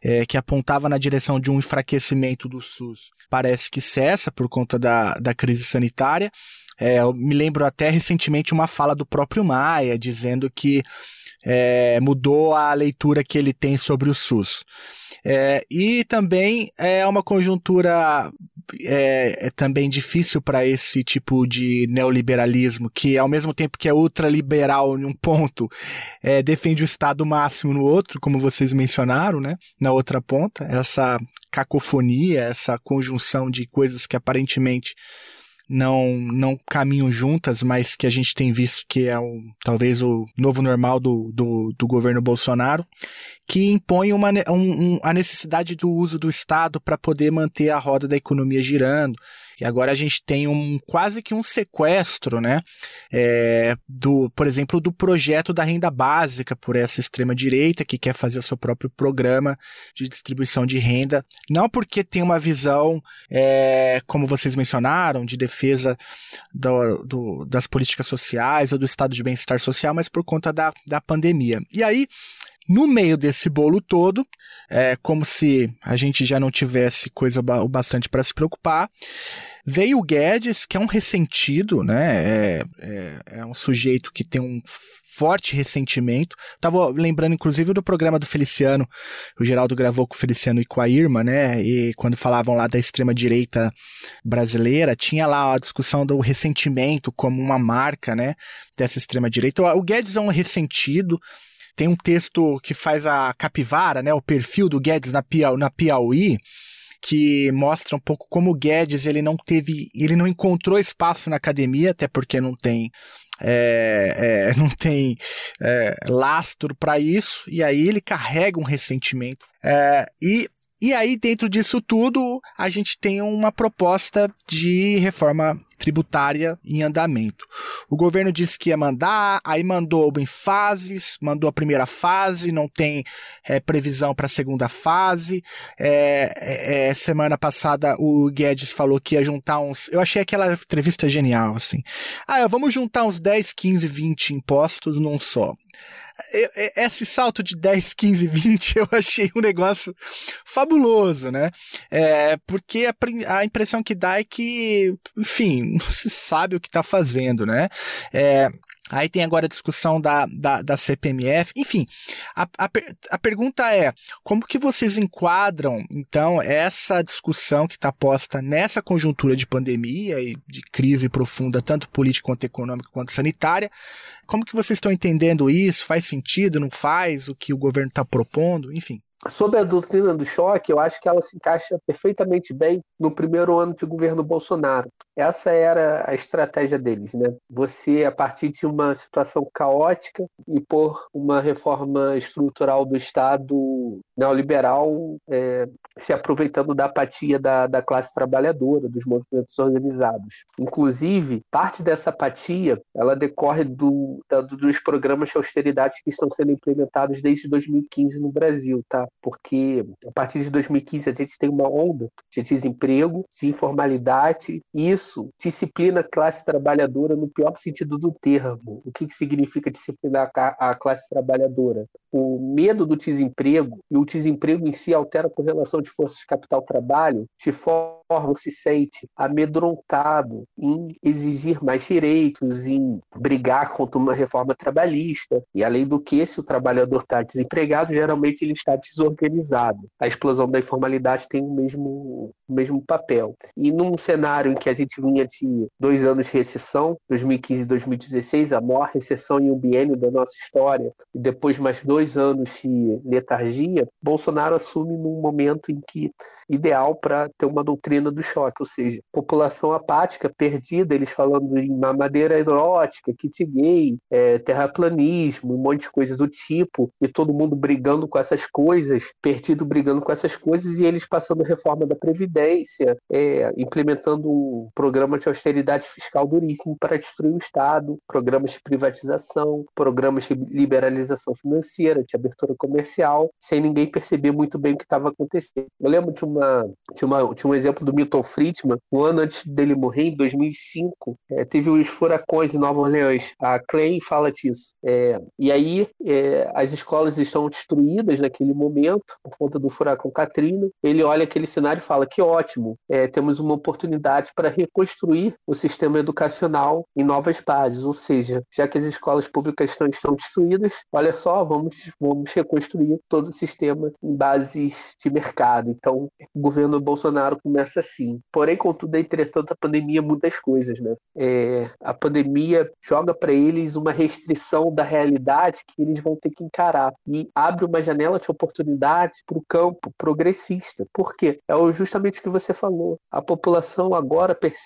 é, que apontava na direção de um enfraquecimento do SUS, parece que cessa por conta da, da crise sanitária. É, eu me lembro até recentemente uma fala do próprio Maia dizendo que é, mudou a leitura que ele tem sobre o SUS. É, e também é uma conjuntura é, é também difícil para esse tipo de neoliberalismo, que ao mesmo tempo que é ultraliberal em um ponto, é, defende o Estado máximo no outro, como vocês mencionaram, né? Na outra ponta, essa cacofonia, essa conjunção de coisas que aparentemente não, não caminham juntas, mas que a gente tem visto que é o, talvez o novo normal do, do, do governo Bolsonaro, que impõe uma, um, um, a necessidade do uso do Estado para poder manter a roda da economia girando. E agora a gente tem um quase que um sequestro, né? É, do, por exemplo, do projeto da renda básica por essa extrema direita que quer fazer o seu próprio programa de distribuição de renda, não porque tem uma visão, é, como vocês mencionaram, de defesa do, do, das políticas sociais ou do estado de bem-estar social, mas por conta da, da pandemia. E aí no meio desse bolo todo, é como se a gente já não tivesse coisa o bastante para se preocupar. Veio o Guedes, que é um ressentido, né? É, é, é um sujeito que tem um forte ressentimento. Tava lembrando, inclusive, do programa do Feliciano. O Geraldo gravou com o Feliciano e com a Irma, né? E quando falavam lá da extrema-direita brasileira, tinha lá a discussão do ressentimento como uma marca, né? Dessa extrema-direita. O Guedes é um ressentido. Tem um texto que faz a capivara, né, o perfil do Guedes na, Piau, na Piauí, que mostra um pouco como o Guedes ele não teve, ele não encontrou espaço na academia, até porque não tem é, é, não tem é, lastro para isso, e aí ele carrega um ressentimento. É, e e aí, dentro disso tudo, a gente tem uma proposta de reforma tributária em andamento. O governo disse que ia mandar, aí mandou em fases, mandou a primeira fase, não tem é, previsão para a segunda fase. É, é, é, semana passada o Guedes falou que ia juntar uns. Eu achei aquela entrevista genial, assim. Ah, vamos juntar uns 10, 15, 20 impostos num só esse salto de 10, 15, 20 eu achei um negócio fabuloso, né? É, porque a, a, impressão que dá é que, enfim, não se sabe o que está fazendo, né? É, Aí tem agora a discussão da, da, da CPMF. Enfim, a, a, a, pergunta é: como que vocês enquadram, então, essa discussão que está posta nessa conjuntura de pandemia e de crise profunda, tanto política quanto econômica quanto sanitária? Como que vocês estão entendendo isso? Faz sentido? Não faz? O que o governo está propondo? Enfim. Sobre a doutrina do choque, eu acho que ela se encaixa perfeitamente bem no primeiro ano de governo Bolsonaro. Essa era a estratégia deles, né? Você, a partir de uma situação caótica e por uma reforma estrutural do Estado neoliberal, é, se aproveitando da apatia da, da classe trabalhadora, dos movimentos organizados. Inclusive, parte dessa apatia, ela decorre do, da, dos programas de austeridade que estão sendo implementados desde 2015 no Brasil, tá? Porque a partir de 2015 a gente tem uma onda de desemprego, de informalidade, e isso isso disciplina classe trabalhadora no pior sentido do termo. O que, que significa disciplinar a classe trabalhadora? O medo do desemprego e o desemprego em si altera a correlação de forças de capital-trabalho de forma se sente amedrontado em exigir mais direitos, em brigar contra uma reforma trabalhista. E além do que, se o trabalhador está desempregado, geralmente ele está desorganizado. A explosão da informalidade tem o mesmo, o mesmo papel. E num cenário em que a gente vinha de dois anos de recessão, 2015 e 2016, a maior recessão em um biênio da nossa história, e depois mais dois anos de letargia, Bolsonaro assume num momento em que ideal para ter uma doutrina do choque, ou seja, população apática, perdida, eles falando em mamadeira erótica, kit gay, é, terraplanismo, um monte de coisas do tipo, e todo mundo brigando com essas coisas, perdido brigando com essas coisas, e eles passando reforma da Previdência, é, implementando um programa de austeridade fiscal duríssimo para destruir o Estado, programas de privatização, programas de liberalização financeira, de abertura comercial, sem ninguém perceber muito bem o que estava acontecendo. Eu lembro de, uma, de, uma, de um exemplo do Milton Friedman, um ano antes dele morrer, em 2005, é, teve os furacões em Nova Orleans. A Clay fala disso. É, e aí, é, as escolas estão destruídas naquele momento, por conta do furacão Katrina. Ele olha aquele cenário e fala: que ótimo, é, temos uma oportunidade para reconstruir o sistema educacional em novas bases. Ou seja, já que as escolas públicas estão, estão destruídas, olha só, vamos vamos reconstruir todo o sistema em bases de mercado. Então, o governo Bolsonaro começa assim. Porém, contudo, entretanto, a pandemia muda as coisas, né? É, a pandemia joga para eles uma restrição da realidade que eles vão ter que encarar e abre uma janela de oportunidades para o campo progressista. Por quê? É justamente o que você falou. A população agora percebe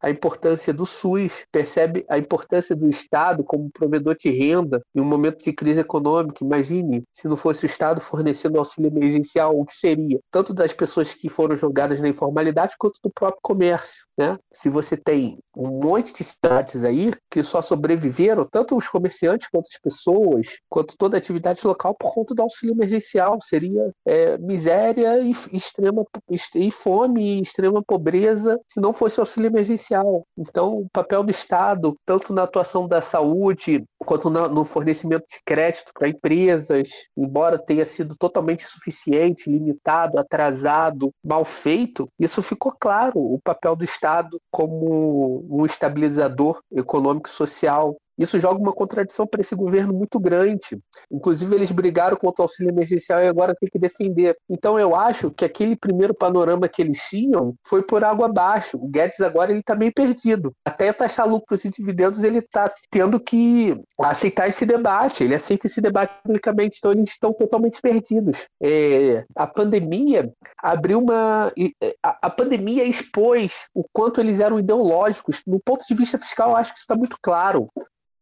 a importância do SUS, percebe a importância do Estado como provedor de renda em um momento de crise econômica. Imagine se não fosse o Estado fornecendo auxílio emergencial, o que seria? Tanto das pessoas que foram jogadas na informalidade quanto do próprio comércio. Né? Se você tem um monte de cidades aí que só sobreviveram, tanto os comerciantes quanto as pessoas, quanto toda a atividade local, por conta do auxílio emergencial. Seria é, miséria e extrema e fome e extrema pobreza se não fosse o auxílio emergencial. Então, o papel do Estado, tanto na atuação da saúde, quanto no fornecimento de crédito para empresas, embora tenha sido totalmente insuficiente, limitado, atrasado, mal feito, isso ficou claro. O papel do Estado como um estabilizador econômico e social isso joga uma contradição para esse governo muito grande. Inclusive, eles brigaram contra o auxílio emergencial e agora tem que defender. Então, eu acho que aquele primeiro panorama que eles tinham foi por água abaixo. O Guedes agora ele está meio perdido. Até taxar lucros e dividendos, ele está tendo que aceitar esse debate. Ele aceita esse debate publicamente. Então, eles estão totalmente perdidos. É, a pandemia abriu uma. A, a pandemia expôs o quanto eles eram ideológicos. No ponto de vista fiscal, acho que isso está muito claro.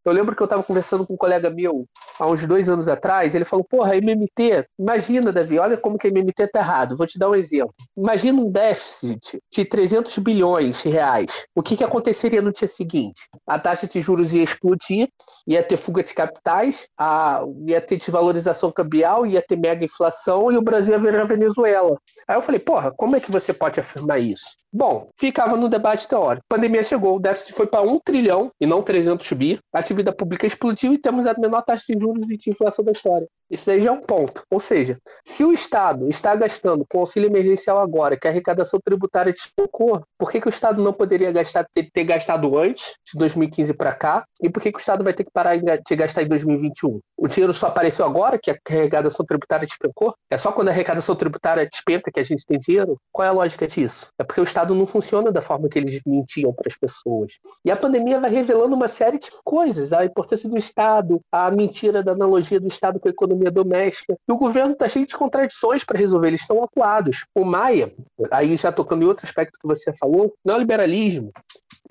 Eu lembro que eu estava conversando com um colega meu há uns dois anos atrás, ele falou, porra, MMT, imagina, Davi, olha como que a MMT está errado. Vou te dar um exemplo. Imagina um déficit de 300 bilhões de reais. O que, que aconteceria no dia seguinte? A taxa de juros ia explodir, ia ter fuga de capitais, a, ia ter desvalorização cambial, ia ter mega inflação e o Brasil ia virar Venezuela. Aí eu falei, porra, como é que você pode afirmar isso? Bom, ficava no debate teórico. A pandemia chegou, o déficit foi para 1 trilhão e não 300 bi dívida pública explodiu e temos a menor taxa de juros e de inflação da história. Isso aí já é um ponto. Ou seja, se o Estado está gastando com auxílio emergencial agora, que a arrecadação tributária despencou, por que, que o Estado não poderia gastar, ter, ter gastado antes, de 2015 para cá? E por que, que o Estado vai ter que parar de gastar em 2021? O dinheiro só apareceu agora, que a arrecadação tributária despencou? É só quando a arrecadação tributária despenca que a gente tem dinheiro? Qual é a lógica disso? É porque o Estado não funciona da forma que eles mentiam para as pessoas. E a pandemia vai revelando uma série de coisas a importância do Estado, a mentira da analogia do Estado com a economia doméstica. E o governo está cheio de contradições para resolver, eles estão acuados. O Maia, aí já tocando em outro aspecto que você falou, neoliberalismo,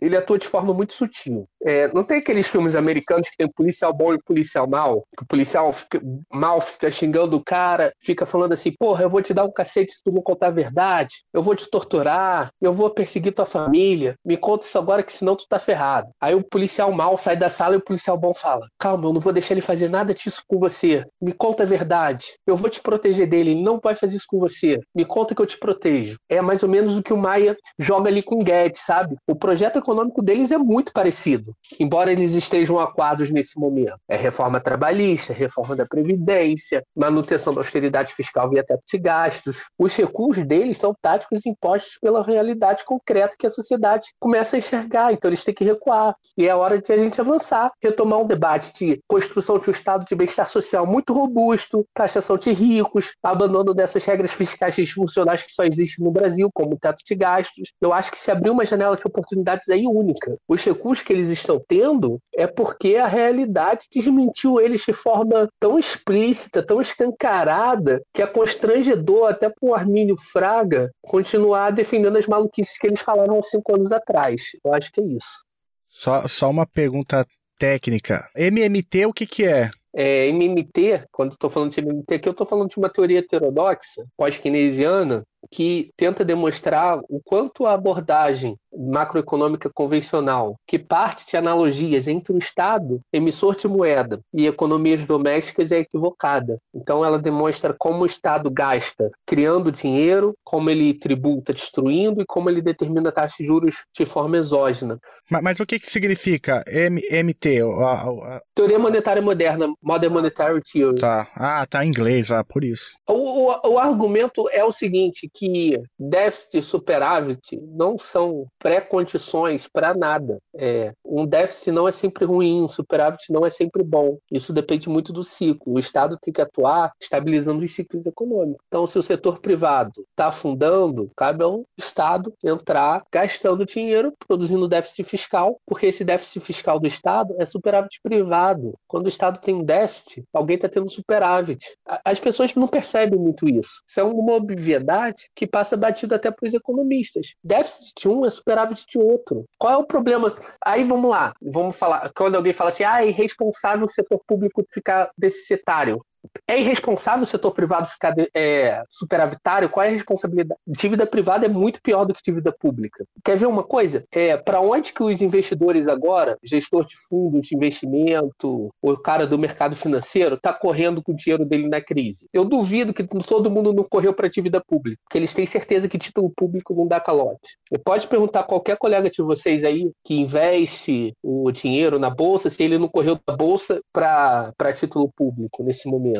ele atua de forma muito sutil. É, não tem aqueles filmes americanos que tem policial bom e policial mal? Que o policial fica, mal fica xingando o cara, fica falando assim: porra, eu vou te dar um cacete se tu não contar a verdade, eu vou te torturar, eu vou perseguir tua família, me conta isso agora que senão tu tá ferrado. Aí o policial mal sai da sala e o policial bom fala: calma, eu não vou deixar ele fazer nada disso com você, me conta a verdade, eu vou te proteger dele, ele não vai fazer isso com você, me conta que eu te protejo. É mais ou menos o que o Maia joga ali com o Guedes, sabe? O projeto econômico deles é muito parecido embora eles estejam aquados nesse momento. É reforma trabalhista, reforma da Previdência, manutenção da austeridade fiscal via teto de gastos. Os recursos deles são táticos impostos pela realidade concreta que a sociedade começa a enxergar, então eles têm que recuar. E é hora de a gente avançar, retomar um debate de construção de um estado de bem-estar social muito robusto, taxação de ricos, abandono dessas regras fiscais disfuncionais que só existem no Brasil, como o teto de gastos. Eu acho que se abrir uma janela de oportunidades aí única. Os recursos que eles estão tendo é porque a realidade desmentiu eles de forma tão explícita, tão escancarada, que é constrangedor até para o Armínio Fraga continuar defendendo as maluquices que eles falaram há cinco anos atrás. Eu acho que é isso. Só, só uma pergunta técnica. MMT, o que, que é? É, MMT, quando estou falando de MMT aqui, eu estou falando de uma teoria heterodoxa, pós-keynesiana, que tenta demonstrar o quanto a abordagem macroeconômica convencional, que parte de analogias entre o Estado, emissor de moeda, e economias domésticas, é equivocada. Então, ela demonstra como o Estado gasta criando dinheiro, como ele tributa destruindo e como ele determina a taxa de juros de forma exógena. Mas, mas o que, que significa M MT? A, a... Teoria monetária moderna, Modern Monetary Theory. Tá. Ah, tá em inglês, ah, por isso. O, o, o argumento é o seguinte, que déficit e superávit não são pré-condições para nada. É, Um déficit não é sempre ruim, um superávit não é sempre bom. Isso depende muito do ciclo. O Estado tem que atuar estabilizando os ciclos econômicos. Então, se o setor privado está afundando, cabe ao Estado entrar gastando dinheiro, produzindo déficit fiscal, porque esse déficit fiscal do Estado é superávit privado. Quando o Estado tem um déficit, alguém está tendo superávit. As pessoas não percebem muito isso. Isso é uma obviedade que passa batido até para os economistas. Déficit de um é superávit de outro. Qual é o problema? Aí vamos lá, vamos falar. Quando alguém fala assim, ah, é irresponsável o setor público ficar deficitário. É irresponsável o setor privado ficar é, superavitário? Qual é a responsabilidade? Dívida privada é muito pior do que dívida pública. Quer ver uma coisa? É, Para onde que os investidores agora, gestor de fundo de investimento, o cara do mercado financeiro, está correndo com o dinheiro dele na crise? Eu duvido que todo mundo não correu para dívida pública, porque eles têm certeza que título público não dá calote. Pode perguntar a qualquer colega de vocês aí que investe o dinheiro na bolsa se ele não correu da bolsa para título público nesse momento.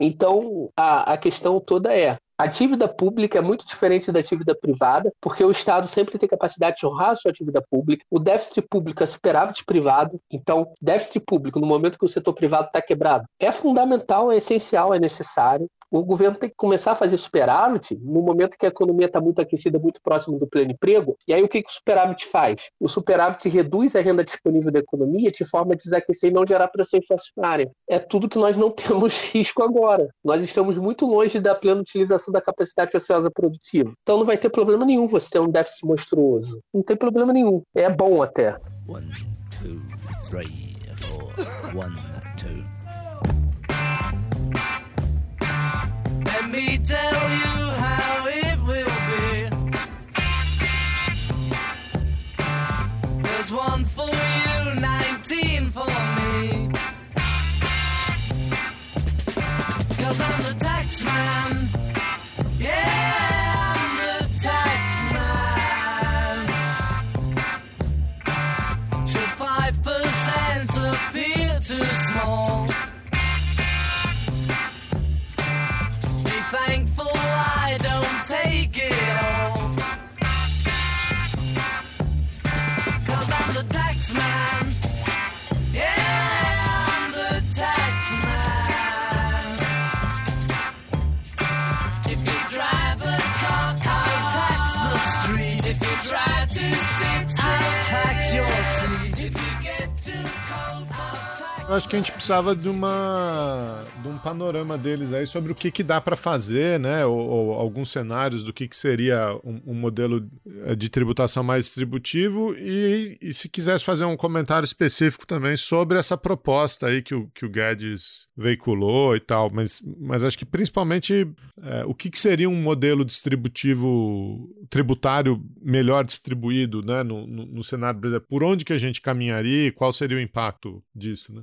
Então, a, a questão toda é: a dívida pública é muito diferente da dívida privada, porque o Estado sempre tem capacidade de honrar a sua dívida pública. O déficit público é superávit privado. Então, déficit público, no momento que o setor privado está quebrado, é fundamental, é essencial, é necessário o governo tem que começar a fazer superávit no momento que a economia está muito aquecida, muito próximo do pleno emprego. E aí o que, que o superávit faz? O superávit reduz a renda disponível da economia de forma a desaquecer e não gerar pressão inflacionária. É tudo que nós não temos risco agora. Nós estamos muito longe da plena utilização da capacidade ociosa produtiva. Então não vai ter problema nenhum você ter um déficit monstruoso. Não tem problema nenhum. É bom até. One, two, three, four. One, two. Me tell you how it will be. There's one for you, 19 for me. Cause I'm Eu acho que a gente precisava de uma de um panorama deles aí sobre o que, que dá para fazer, né? Ou, ou, alguns cenários do que, que seria um, um, modelo eh, de tributação mais distributivo e, e, se quisesse fazer um comentário específico também sobre essa proposta aí que o, que o Guedes veiculou e tal, mas, mas acho que principalmente é, o que, que seria um modelo distributivo tributário melhor distribuído, né? No, no, no cenário brasileiro, por onde que a gente caminharia e qual seria o impacto disso, né?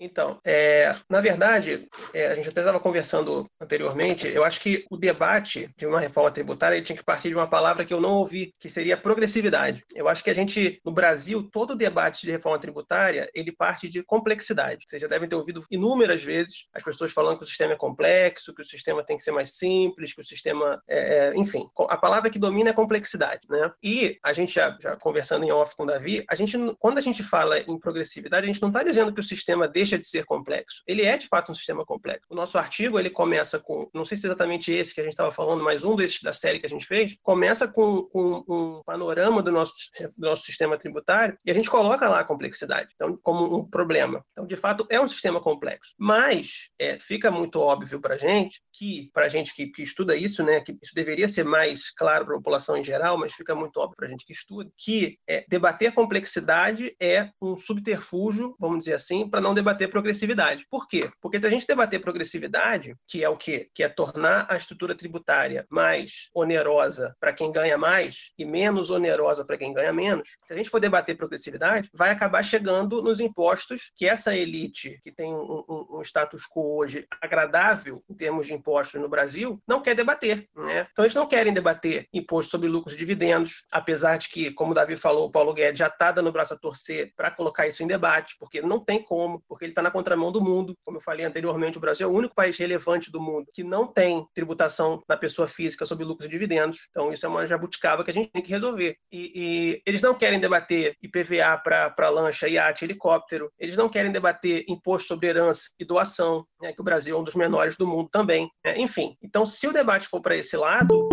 Então, é, na verdade, é, a gente até estava conversando anteriormente, eu acho que o debate de uma reforma tributária tinha que partir de uma palavra que eu não ouvi, que seria progressividade. Eu acho que a gente, no Brasil, todo debate de reforma tributária, ele parte de complexidade. Vocês já devem ter ouvido inúmeras vezes as pessoas falando que o sistema é complexo, que o sistema tem que ser mais simples, que o sistema, é, é enfim, a palavra que domina é complexidade, né? E a gente já, já conversando em off com o Davi, a gente, quando a gente fala em progressividade, a gente não está dizendo que o sistema deixa deixa de ser complexo. Ele é, de fato, um sistema complexo. O nosso artigo, ele começa com, não sei se é exatamente esse que a gente estava falando, mas um desses da série que a gente fez, começa com, com um panorama do nosso, do nosso sistema tributário e a gente coloca lá a complexidade então, como um problema. Então, de fato, é um sistema complexo. Mas é, fica muito óbvio para a gente que, para a gente que, que, estuda isso, né, que isso deveria ser mais claro para a população em geral, mas fica muito óbvio para a gente que estuda, que é, debater complexidade é um subterfúgio, vamos dizer assim, para não debater debater progressividade. Por quê? Porque se a gente debater progressividade, que é o quê? Que é tornar a estrutura tributária mais onerosa para quem ganha mais e menos onerosa para quem ganha menos, se a gente for debater progressividade, vai acabar chegando nos impostos que essa elite, que tem um, um, um status quo hoje agradável em termos de impostos no Brasil, não quer debater. Né? Então, eles não querem debater imposto sobre lucros e dividendos, apesar de que, como o Davi falou, o Paulo Guedes já está dando o braço a torcer para colocar isso em debate, porque não tem como, porque ele está na contramão do mundo. Como eu falei anteriormente, o Brasil é o único país relevante do mundo que não tem tributação na pessoa física sobre lucros e dividendos. Então, isso é uma jabuticaba que a gente tem que resolver. E, e eles não querem debater IPVA para lancha, iate, helicóptero. Eles não querem debater imposto sobre herança e doação, né, que o Brasil é um dos menores do mundo também. Né? Enfim, então, se o debate for para esse lado,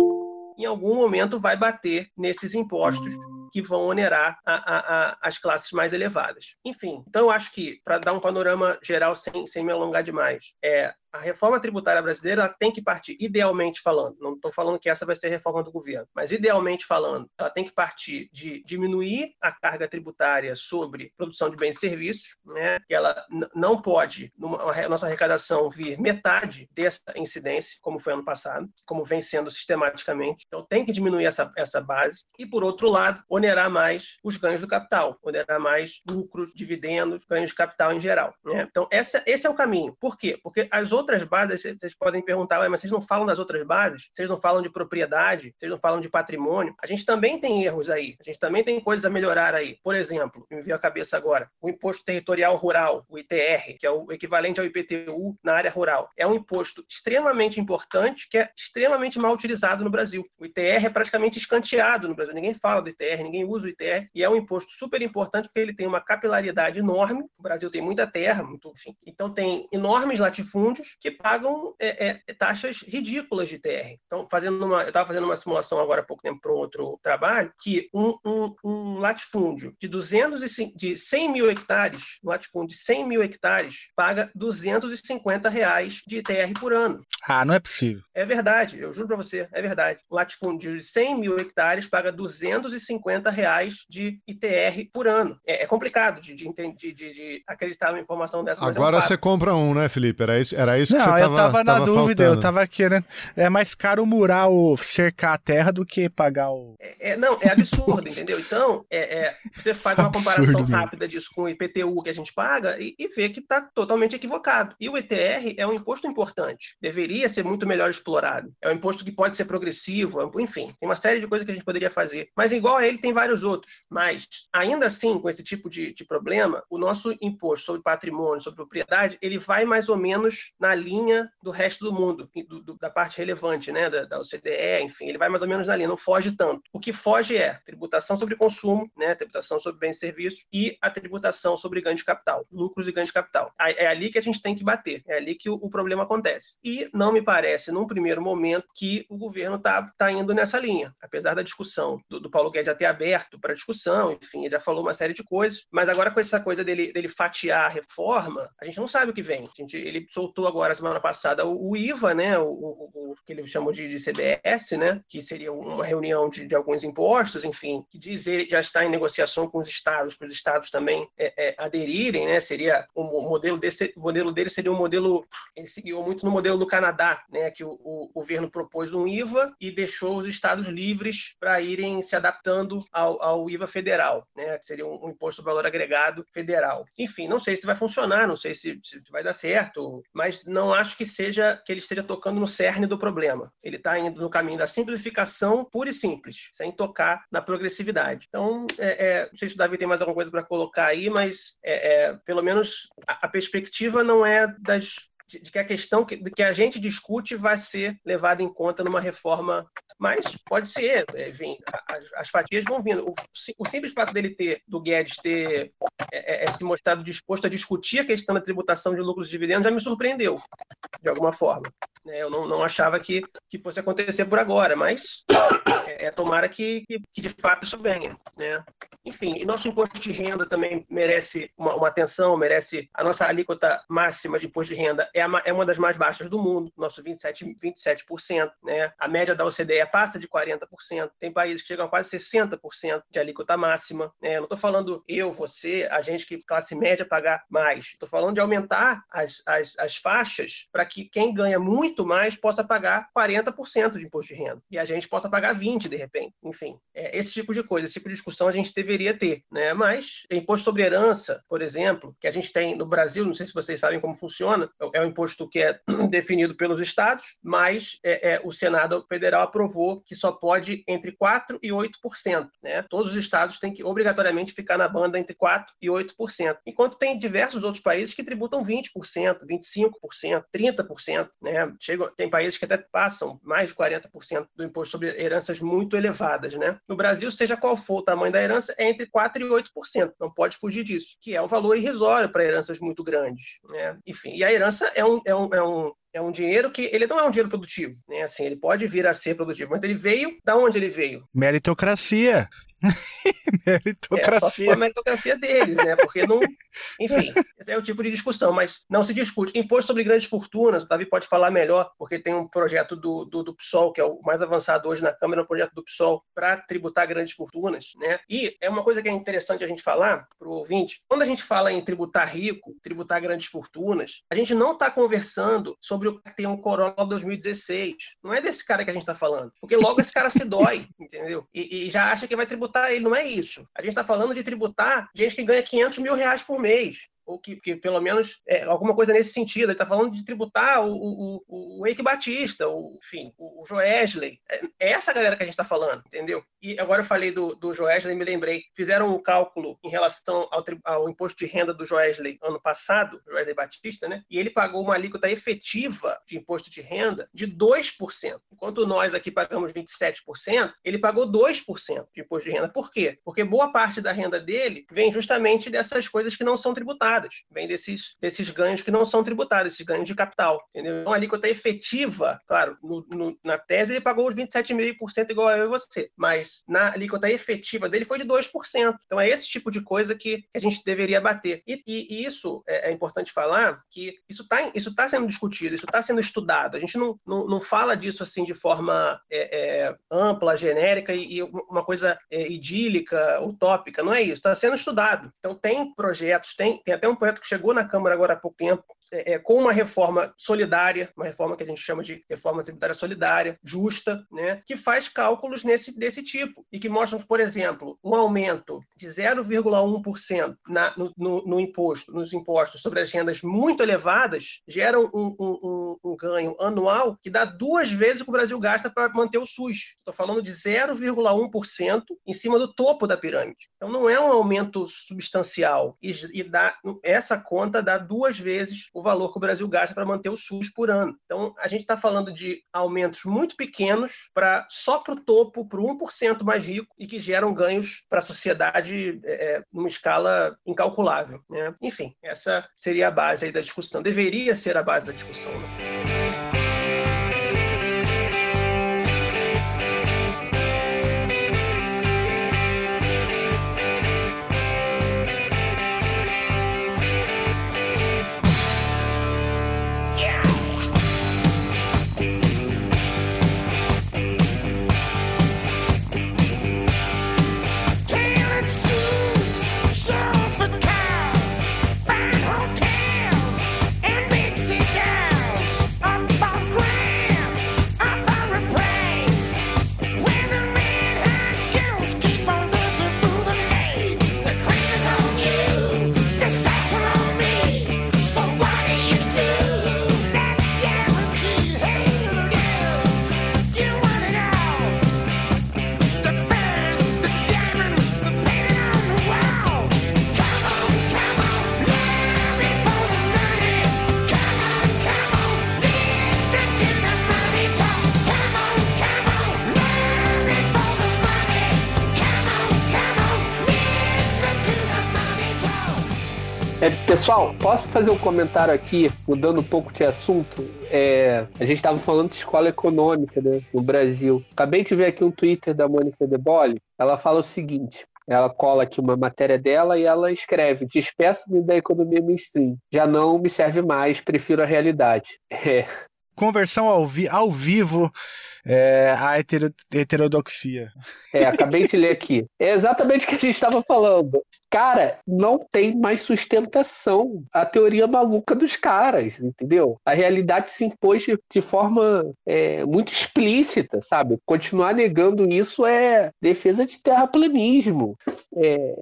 em algum momento vai bater nesses impostos que vão onerar a, a, a, as classes mais elevadas. Enfim, então eu acho que, para dar um panorama geral sem, sem me alongar demais, é, a reforma tributária brasileira tem que partir, idealmente falando, não estou falando que essa vai ser a reforma do governo, mas idealmente falando, ela tem que partir de diminuir a carga tributária sobre produção de bens e serviços, né? que ela não pode, numa, a nossa arrecadação, vir metade dessa incidência, como foi ano passado, como vem sendo sistematicamente. Então, tem que diminuir essa, essa base e, por outro lado, onerar mais os ganhos do capital, onerar mais lucros, dividendos, ganhos de capital em geral. Né? Então, essa, esse é o caminho. Por quê? Porque as outras bases, vocês podem perguntar, mas vocês não falam das outras bases? Vocês não falam de propriedade? Vocês não falam de patrimônio? A gente também tem erros aí. A gente também tem coisas a melhorar aí. Por exemplo, me veio a cabeça agora, o Imposto Territorial Rural, o ITR, que é o equivalente ao IPTU na área rural. É um imposto extremamente importante, que é extremamente mal utilizado no Brasil. O ITR é praticamente escanteado no Brasil. Ninguém fala do ITR, ninguém usa o ITR, e é um imposto super importante porque ele tem uma capilaridade enorme. O Brasil tem muita terra, muito, enfim. Então tem enormes latifúndios que pagam é, é, taxas ridículas de TR. Então, fazendo uma, eu estava fazendo uma simulação agora há pouco tempo para outro trabalho, que um, um, um, latifúndio de, 205, de 100 mil hectares, um latifúndio de 100 mil hectares, paga 250 reais de ITR por ano. Ah, não é possível. É verdade, eu juro para você, é verdade. Um latifúndio de 100 mil hectares paga 250 reais de ITR por ano. É, é complicado de, de, de, de, acreditar numa informação dessa. Agora é um você compra um, né, Felipe? Era isso, era isso não, eu tava na tava dúvida, faltando. eu tava querendo. É mais caro murar o cercar a terra do que pagar o. É, é não, é absurdo, entendeu? Então, é, é, você faz uma comparação absurdo, rápida disso com o IPTU que a gente paga e, e vê que está totalmente equivocado. E o ETR é um imposto importante, deveria ser muito melhor explorado. É um imposto que pode ser progressivo, enfim, tem uma série de coisas que a gente poderia fazer. Mas igual a ele, tem vários outros. Mas, ainda assim, com esse tipo de, de problema, o nosso imposto sobre patrimônio, sobre propriedade, ele vai mais ou menos na linha do resto do mundo, do, do, da parte relevante, né, da, da, OCDE, enfim, ele vai mais ou menos na linha, não foge tanto. O que foge é tributação sobre consumo, né, tributação sobre bens e serviços e a tributação sobre ganho de capital, lucros e ganho de capital. É ali que a gente tem que bater, é ali que o, o problema acontece. E não me parece, num primeiro momento, que o governo está tá indo nessa linha, apesar da discussão do, do Paulo Guedes ter aberto para discussão, enfim, ele já falou uma série de coisas, mas agora com essa coisa dele, dele fatiar a reforma, a gente não sabe o que vem. A gente, ele soltou agora semana passada o, o IVA, né, o, o, o, que ele chamou de, de, CBS, né, que seria uma reunião de, de, alguns impostos, enfim, que diz ele já está em negociação com os estados, para os estados também é, é, aderirem, né, seria o modelo desse, modelo dele seria um modelo, ele seguiu muito no modelo do Canadá, né, que o, o governo propôs um IVA e deixou os estados livres para irem se adaptando ao, ao, IVA federal, né, que seria um, um imposto de valor agregado federal. Enfim, não sei se vai funcionar, não sei se, se vai dar certo, mas não acho que seja que ele esteja tocando no cerne do problema. Ele está indo no caminho da simplificação pura e simples, sem tocar na progressividade. Então, é, é, não sei se o Davi tem mais alguma coisa para colocar aí, mas é, é pelo menos a, a perspectiva não é das de, que a questão que, que a gente discute vai ser levada em conta numa reforma, mas pode ser, vem, as, as, fatias vão vindo. O, o, simples fato dele ter, do Guedes ter é, é, é, se mostrado disposto a discutir a questão da tributação de lucros e dividendos já me surpreendeu, de alguma forma. É, eu não, não achava que, que fosse acontecer por agora, mas é, é tomara que, que, que, de fato isso venha. Né? Enfim, nosso imposto de renda também merece uma, uma, atenção, merece a nossa alíquota máxima de imposto de renda é, a, é uma das mais baixas do mundo, nosso 27%, 27% né? A média da OCDE passa de 40%, tem países que chegam a quase 60% de alíquota máxima. Né? Não estou falando eu, você, a gente que classe média pagar mais. Estou falando de aumentar as, as, as faixas para que quem ganha muito mais possa pagar 40% de imposto de renda e a gente possa pagar 20% de repente. Enfim, é, esse tipo de coisa, esse tipo de discussão a gente deveria ter, né? Mas imposto sobre herança, por exemplo, que a gente tem no Brasil, não sei se vocês sabem como funciona, é um imposto que é definido pelos estados, mas é, é, o Senado Federal aprovou que só pode entre 4 e 8%, né? Todos os estados têm que obrigatoriamente ficar na banda entre 4 e 8%, enquanto tem diversos outros países que tributam 20%, 25%, 30%, né? Chega, tem países que até passam mais de 40% do imposto sobre heranças elevadas, né? No Brasil, seja qual for o tamanho da herança, é entre 4% e 8%. Não pode fugir disso, que é um valor irrisório para heranças muito grandes. Né? Enfim, e a herança é um, é um, é um é um dinheiro que ele não é um dinheiro produtivo, né? Assim, ele pode vir a ser produtivo, mas ele veio da onde ele veio? Meritocracia. meritocracia. É, só se for a meritocracia deles, né? Porque não. Enfim, esse é o tipo de discussão, mas não se discute. Imposto sobre grandes fortunas, o Davi pode falar melhor, porque tem um projeto do, do, do PSOL, que é o mais avançado hoje na Câmara, um projeto do PSOL para tributar grandes fortunas, né? E é uma coisa que é interessante a gente falar para o ouvinte: quando a gente fala em tributar rico, tributar grandes fortunas, a gente não está conversando sobre o que tem um Corolla 2016. Não é desse cara que a gente está falando, porque logo esse cara se dói, entendeu? E, e já acha que vai tributar tributar ele, não é isso. A gente está falando de tributar gente que ganha 500 mil reais por mês ou que, que, pelo menos é, alguma coisa nesse sentido. Ele está falando de tributar o, o, o Eike Batista, o, enfim, o, o Joesley. É, é essa galera que a gente está falando, entendeu? E agora eu falei do, do Joesley me lembrei. Fizeram um cálculo em relação ao, ao imposto de renda do Joesley ano passado, Joesley Batista, né? E ele pagou uma alíquota efetiva de imposto de renda de 2%. Enquanto nós aqui pagamos 27%, ele pagou 2% de imposto de renda. Por quê? Porque boa parte da renda dele vem justamente dessas coisas que não são tributadas tributadas, vem desses, desses ganhos que não são tributados, esses ganhos de capital. Entendeu? Então, a alíquota efetiva, claro, no, no, na tese ele pagou os 27,5% igual eu e você, mas na alíquota efetiva dele foi de 2%. Então, é esse tipo de coisa que, que a gente deveria bater. E, e, e isso é, é, importante falar que isso está isso tá sendo discutido, isso está sendo estudado. A gente não, não, não fala disso assim de forma é, é, ampla, genérica e, e uma coisa é, idílica, utópica. Não é isso. Está sendo estudado. Então, tem projetos, tem, tem até até um projeto que chegou na Câmara agora há pouco tempo, é, é, com uma reforma solidária, uma reforma que a gente chama de reforma tributária solidária, justa, né, que faz cálculos nesse, desse tipo e que mostram que, por exemplo, um aumento de 0,1% no, no, no, imposto, nos impostos sobre as rendas muito elevadas gera um, um, um, um ganho anual que dá duas vezes o que o Brasil gasta para manter o SUS. Estou falando de 0,1% em cima do topo da pirâmide. Então não é um aumento substancial e, e dá, essa conta dá duas vezes o valor que o Brasil gasta para manter o SUS por ano. Então, a gente está falando de aumentos muito pequenos para só para o topo, para o 1% mais rico e que geram ganhos para a sociedade é, é, numa escala incalculável. Né? Enfim, essa seria a base da discussão. Deveria ser a base da discussão. Né? Pessoal, posso fazer um comentário aqui, mudando um pouco de assunto? É, a gente estava falando de escola econômica né, no Brasil. Acabei de ver aqui um Twitter da Mônica De Bolle. Ela fala o seguinte: ela cola aqui uma matéria dela e ela escreve: Despeço-me da economia mainstream. Já não me serve mais, prefiro a realidade. É, conversão ao, vi ao vivo é, a hetero heterodoxia. É, acabei de ler aqui. É exatamente o que a gente estava falando. Cara, não tem mais sustentação a teoria maluca dos caras, entendeu? A realidade se impôs de, de forma é, muito explícita, sabe? Continuar negando isso é defesa de terraplanismo. É,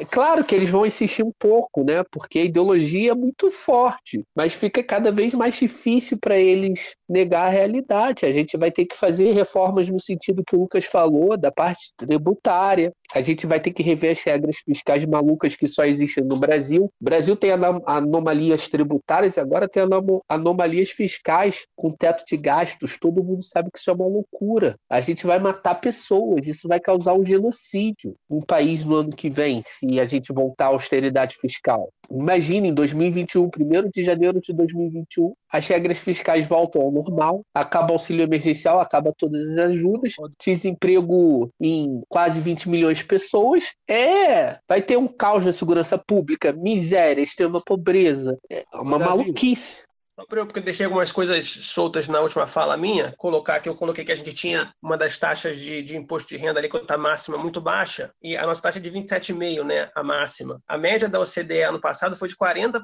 é claro que eles vão insistir um pouco, né? Porque a ideologia é muito forte, mas fica cada vez mais difícil para eles negar a realidade. A gente vai ter que fazer reformas no sentido que o Lucas falou, da parte tributária. A gente vai ter que rever as regras fiscais malucas que só existem no Brasil. O Brasil tem anomalias tributárias e agora tem anomalias fiscais com teto de gastos. Todo mundo sabe que isso é uma loucura. A gente vai matar pessoas, isso vai causar um genocídio no país no ano que vem, se a gente voltar à austeridade fiscal. Imagine em 2021, 1 de janeiro de 2021, as regras fiscais voltam ao normal, acaba o auxílio emergencial, acaba todas as ajudas, desemprego em quase 20 milhões pessoas. É, vai ter um caos na segurança pública, miséria, extrema pobreza. É uma maluquice porque eu deixei algumas coisas soltas na última fala minha, colocar que eu coloquei que a gente tinha uma das taxas de, de imposto de renda ali, a máxima muito baixa, e a nossa taxa é de 27,5%, né, a máxima. A média da OCDE ano passado foi de 40%,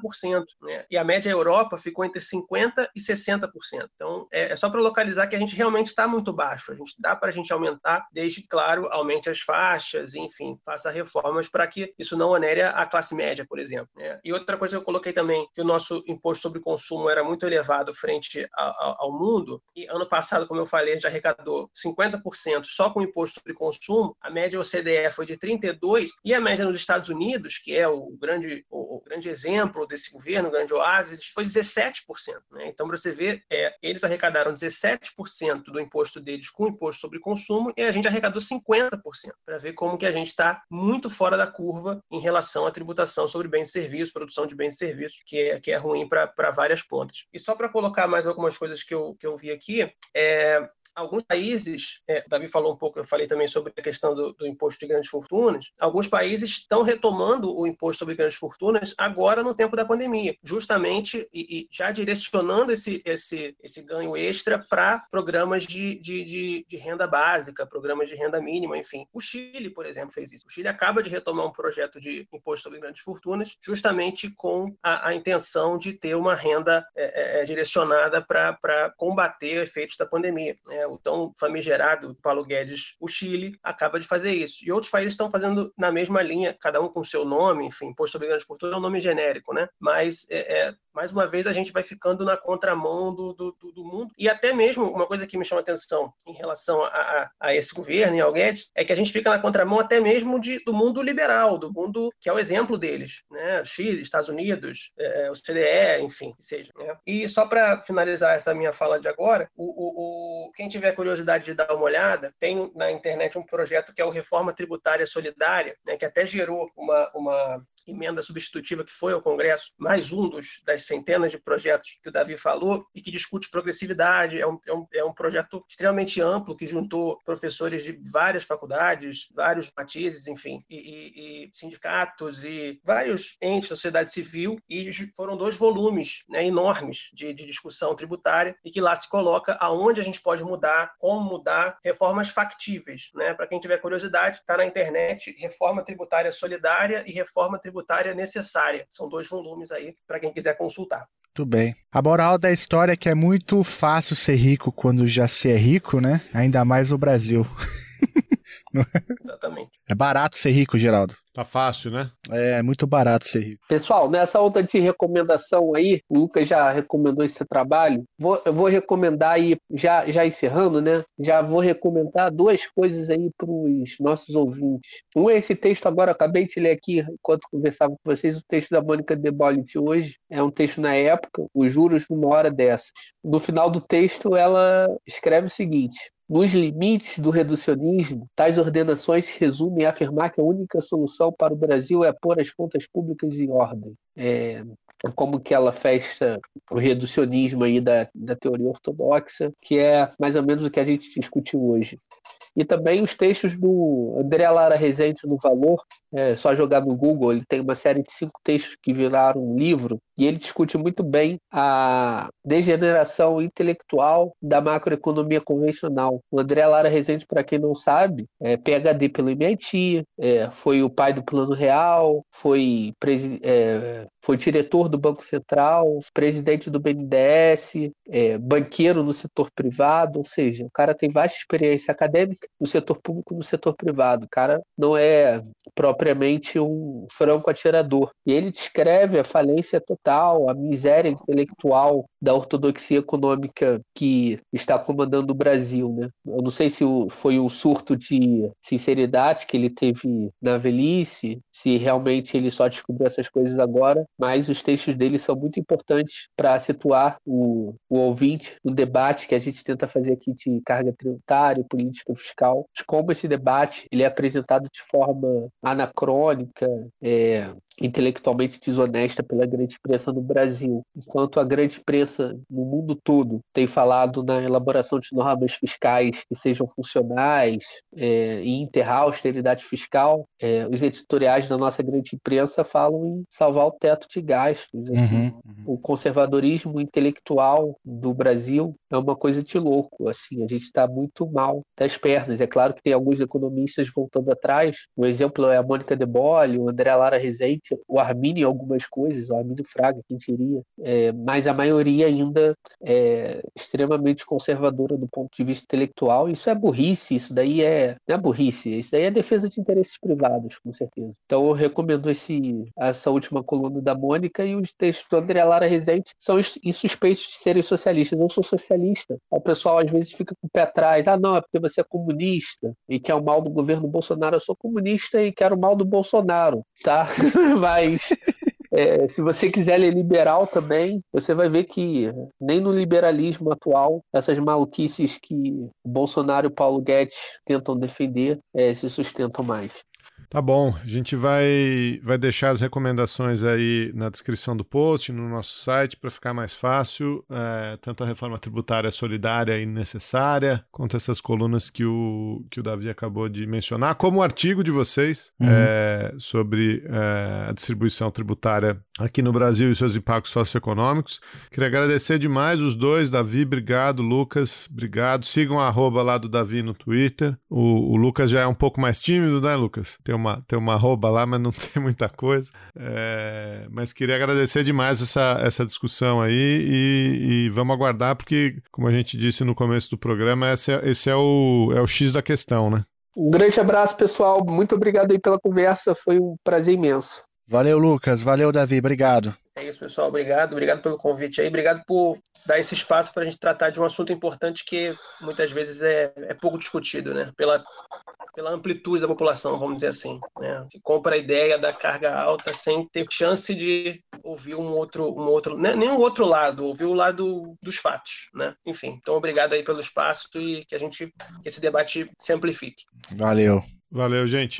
né, e a média Europa ficou entre 50% e 60%. Então, é, é só para localizar que a gente realmente está muito baixo. A gente dá para a gente aumentar, desde, claro, aumente as faixas, enfim, faça reformas para que isso não onere a classe média, por exemplo. Né? E outra coisa que eu coloquei também, que o nosso imposto sobre consumo era muito elevado frente ao, ao mundo, e ano passado, como eu falei, a gente arrecadou 50% só com imposto sobre consumo, a média OCDE foi de 32%, e a média nos Estados Unidos, que é o grande, o, o grande exemplo desse governo, o grande oásis, foi 17%. Né? Então, para você ver, é, eles arrecadaram 17% do imposto deles com imposto sobre consumo, e a gente arrecadou 50%, para ver como que a gente está muito fora da curva em relação à tributação sobre bens e serviços, produção de bens e serviços, que é, que é ruim para várias pontas. E só para colocar mais algumas coisas que eu, que eu vi aqui, é, alguns países, é, o Davi falou um pouco, eu falei também sobre a questão do, do, imposto de grandes fortunas, alguns países estão retomando o imposto sobre grandes fortunas agora no tempo da pandemia, justamente e, e já direcionando esse, esse, esse ganho extra para programas de, de, de, de, renda básica, programas de renda mínima, enfim. O Chile, por exemplo, fez isso. O Chile acaba de retomar um projeto de imposto sobre grandes fortunas, justamente com a, a intenção de ter uma renda é, é, é direcionada para combater efeitos da pandemia. É, o tão famigerado Paulo Guedes, o Chile, acaba de fazer isso. E outros países estão fazendo na mesma linha, cada um com seu nome, enfim, imposto sobre grandes fortunas é um nome genérico, né? Mas é, é, mais uma vez a gente vai ficando na contramão do, do, do, mundo. E até mesmo uma coisa que me chama atenção em relação a, a, a esse governo e ao Guedes é que a gente fica na contramão até mesmo de, do mundo liberal, do mundo que é o exemplo deles, né? Chile, Estados Unidos, é, o CDE, enfim, que seja. Né? E só para finalizar essa minha fala de agora, o, o, o, quem tiver curiosidade de dar uma olhada, tem na internet um projeto que é o Reforma Tributária Solidária, né? que até gerou uma, uma emenda substitutiva que foi ao Congresso, mais um dos, das centenas de projetos que o Davi falou, e que discute progressividade. É um, é um, é um projeto extremamente amplo que juntou professores de várias faculdades, vários matizes, enfim, e, e, e sindicatos e vários entes da sociedade civil, e foram dois volumes né, enormes de, de discussão tributária, e que lá se coloca aonde a gente pode mudar, como mudar, reformas factíveis. Né? Para quem tiver curiosidade, está na internet, Reforma Tributária Solidária e Reforma Tributária tributária necessária. São dois volumes aí para quem quiser consultar. Muito bem. A moral da história é que é muito fácil ser rico quando já se é rico, né? Ainda mais no Brasil. Exatamente. É barato ser rico, Geraldo. Tá fácil, né? É, muito barato ser rico. Pessoal, nessa onda de recomendação aí, o Lucas já recomendou esse trabalho. Vou, eu vou recomendar aí, já, já encerrando, né? Já vou recomendar duas coisas aí para os nossos ouvintes. Um é esse texto agora, acabei de ler aqui enquanto conversava com vocês, o texto da Mônica Debolit hoje. É um texto na época, Os Juros numa Hora Dessas. No final do texto, ela escreve o seguinte: nos limites do reducionismo, tais ordenações se resumem a afirmar que a única solução para o Brasil é pôr as contas públicas em ordem. É, como que ela fecha o reducionismo aí da, da teoria ortodoxa, que é mais ou menos o que a gente discutiu hoje. E também os textos do André Lara Rezende no Valor, é só jogar no Google, ele tem uma série de cinco textos que viraram um livro, e ele discute muito bem a degeneração intelectual da macroeconomia convencional. O André Lara Rezende, para quem não sabe, é PhD pelo MIT, é, foi o pai do Plano Real, foi, é, foi diretor do Banco Central, presidente do BNDES, é, banqueiro no setor privado, ou seja, o cara tem vasta experiência acadêmica no setor público e no setor privado. O cara não é propriamente um franco atirador. E ele descreve a falência total, a miséria intelectual da ortodoxia econômica que está comandando o Brasil. Né? Eu não sei se foi um surto de sinceridade que ele teve na velhice, se realmente ele só descobriu essas coisas agora, mas os textos dele são muito importantes para situar o, o ouvinte no debate que a gente tenta fazer aqui de carga tributária, política fiscal, de como esse debate ele é apresentado de forma anacrônica, é, intelectualmente desonesta pela grande imprensa no Brasil, enquanto a grande imprensa no mundo todo tem falado na elaboração de normas fiscais que sejam funcionais é, e enterrar a austeridade fiscal, é, os editoriais da nossa grande imprensa falam em salvar o teto de gastos. Assim. Uhum, uhum. O conservadorismo intelectual do Brasil é uma coisa de louco. Assim, a gente está muito mal das pernas. É claro que tem alguns economistas voltando atrás. O exemplo é a Mônica De Bolle, o André Lara Rezende, o Arminio em algumas coisas, o Arminio Fraga, quem diria, é, mas a maioria ainda é extremamente conservadora do ponto de vista intelectual. Isso é burrice, isso daí é, não é burrice, isso daí é defesa de interesses privados, com certeza. Então eu recomendo esse, essa última coluna da Mônica e os textos do André Lara Rezende são insuspeitos de serem socialistas. Eu sou socialista. O pessoal às vezes fica com o pé atrás. Ah, não, é porque você é comunista e quer o mal do governo Bolsonaro. Eu sou comunista e quero o mal do Bolsonaro, tá? Mas é, se você quiser ler liberal também, você vai ver que nem no liberalismo atual, essas maluquices que Bolsonaro e Paulo Guedes tentam defender é, se sustentam mais. Tá bom, a gente vai, vai deixar as recomendações aí na descrição do post, no nosso site, para ficar mais fácil, é, tanto a reforma tributária solidária e necessária, quanto essas colunas que o, que o Davi acabou de mencionar, como o artigo de vocês uhum. é, sobre é, a distribuição tributária aqui no Brasil e seus impactos socioeconômicos. Queria agradecer demais os dois, Davi, obrigado, Lucas, obrigado. Sigam a arroba lá do Davi no Twitter. O, o Lucas já é um pouco mais tímido, né, Lucas? Tem uma, tem uma arroba lá, mas não tem muita coisa. É, mas queria agradecer demais essa, essa discussão aí e, e, vamos aguardar, porque, como a gente disse no começo do programa, esse é, esse é, o, é o X da questão, né? Um grande abraço, pessoal. Muito obrigado aí pela conversa. Foi um prazer imenso. Valeu, Lucas. Valeu, Davi. Obrigado. É isso, pessoal. Obrigado. Obrigado pelo convite aí. Obrigado por dar esse espaço para a gente tratar de um assunto importante que muitas vezes é, é pouco discutido, né? Pela, pela amplitude da população, vamos dizer assim, né? Que compra a ideia da carga alta sem ter chance de ouvir um outro, um outro, né? nem um outro lado, ouvir o lado dos fatos, né? Enfim, então obrigado aí pelo espaço e que a gente, que esse debate se amplifique. Valeu. Valeu, gente.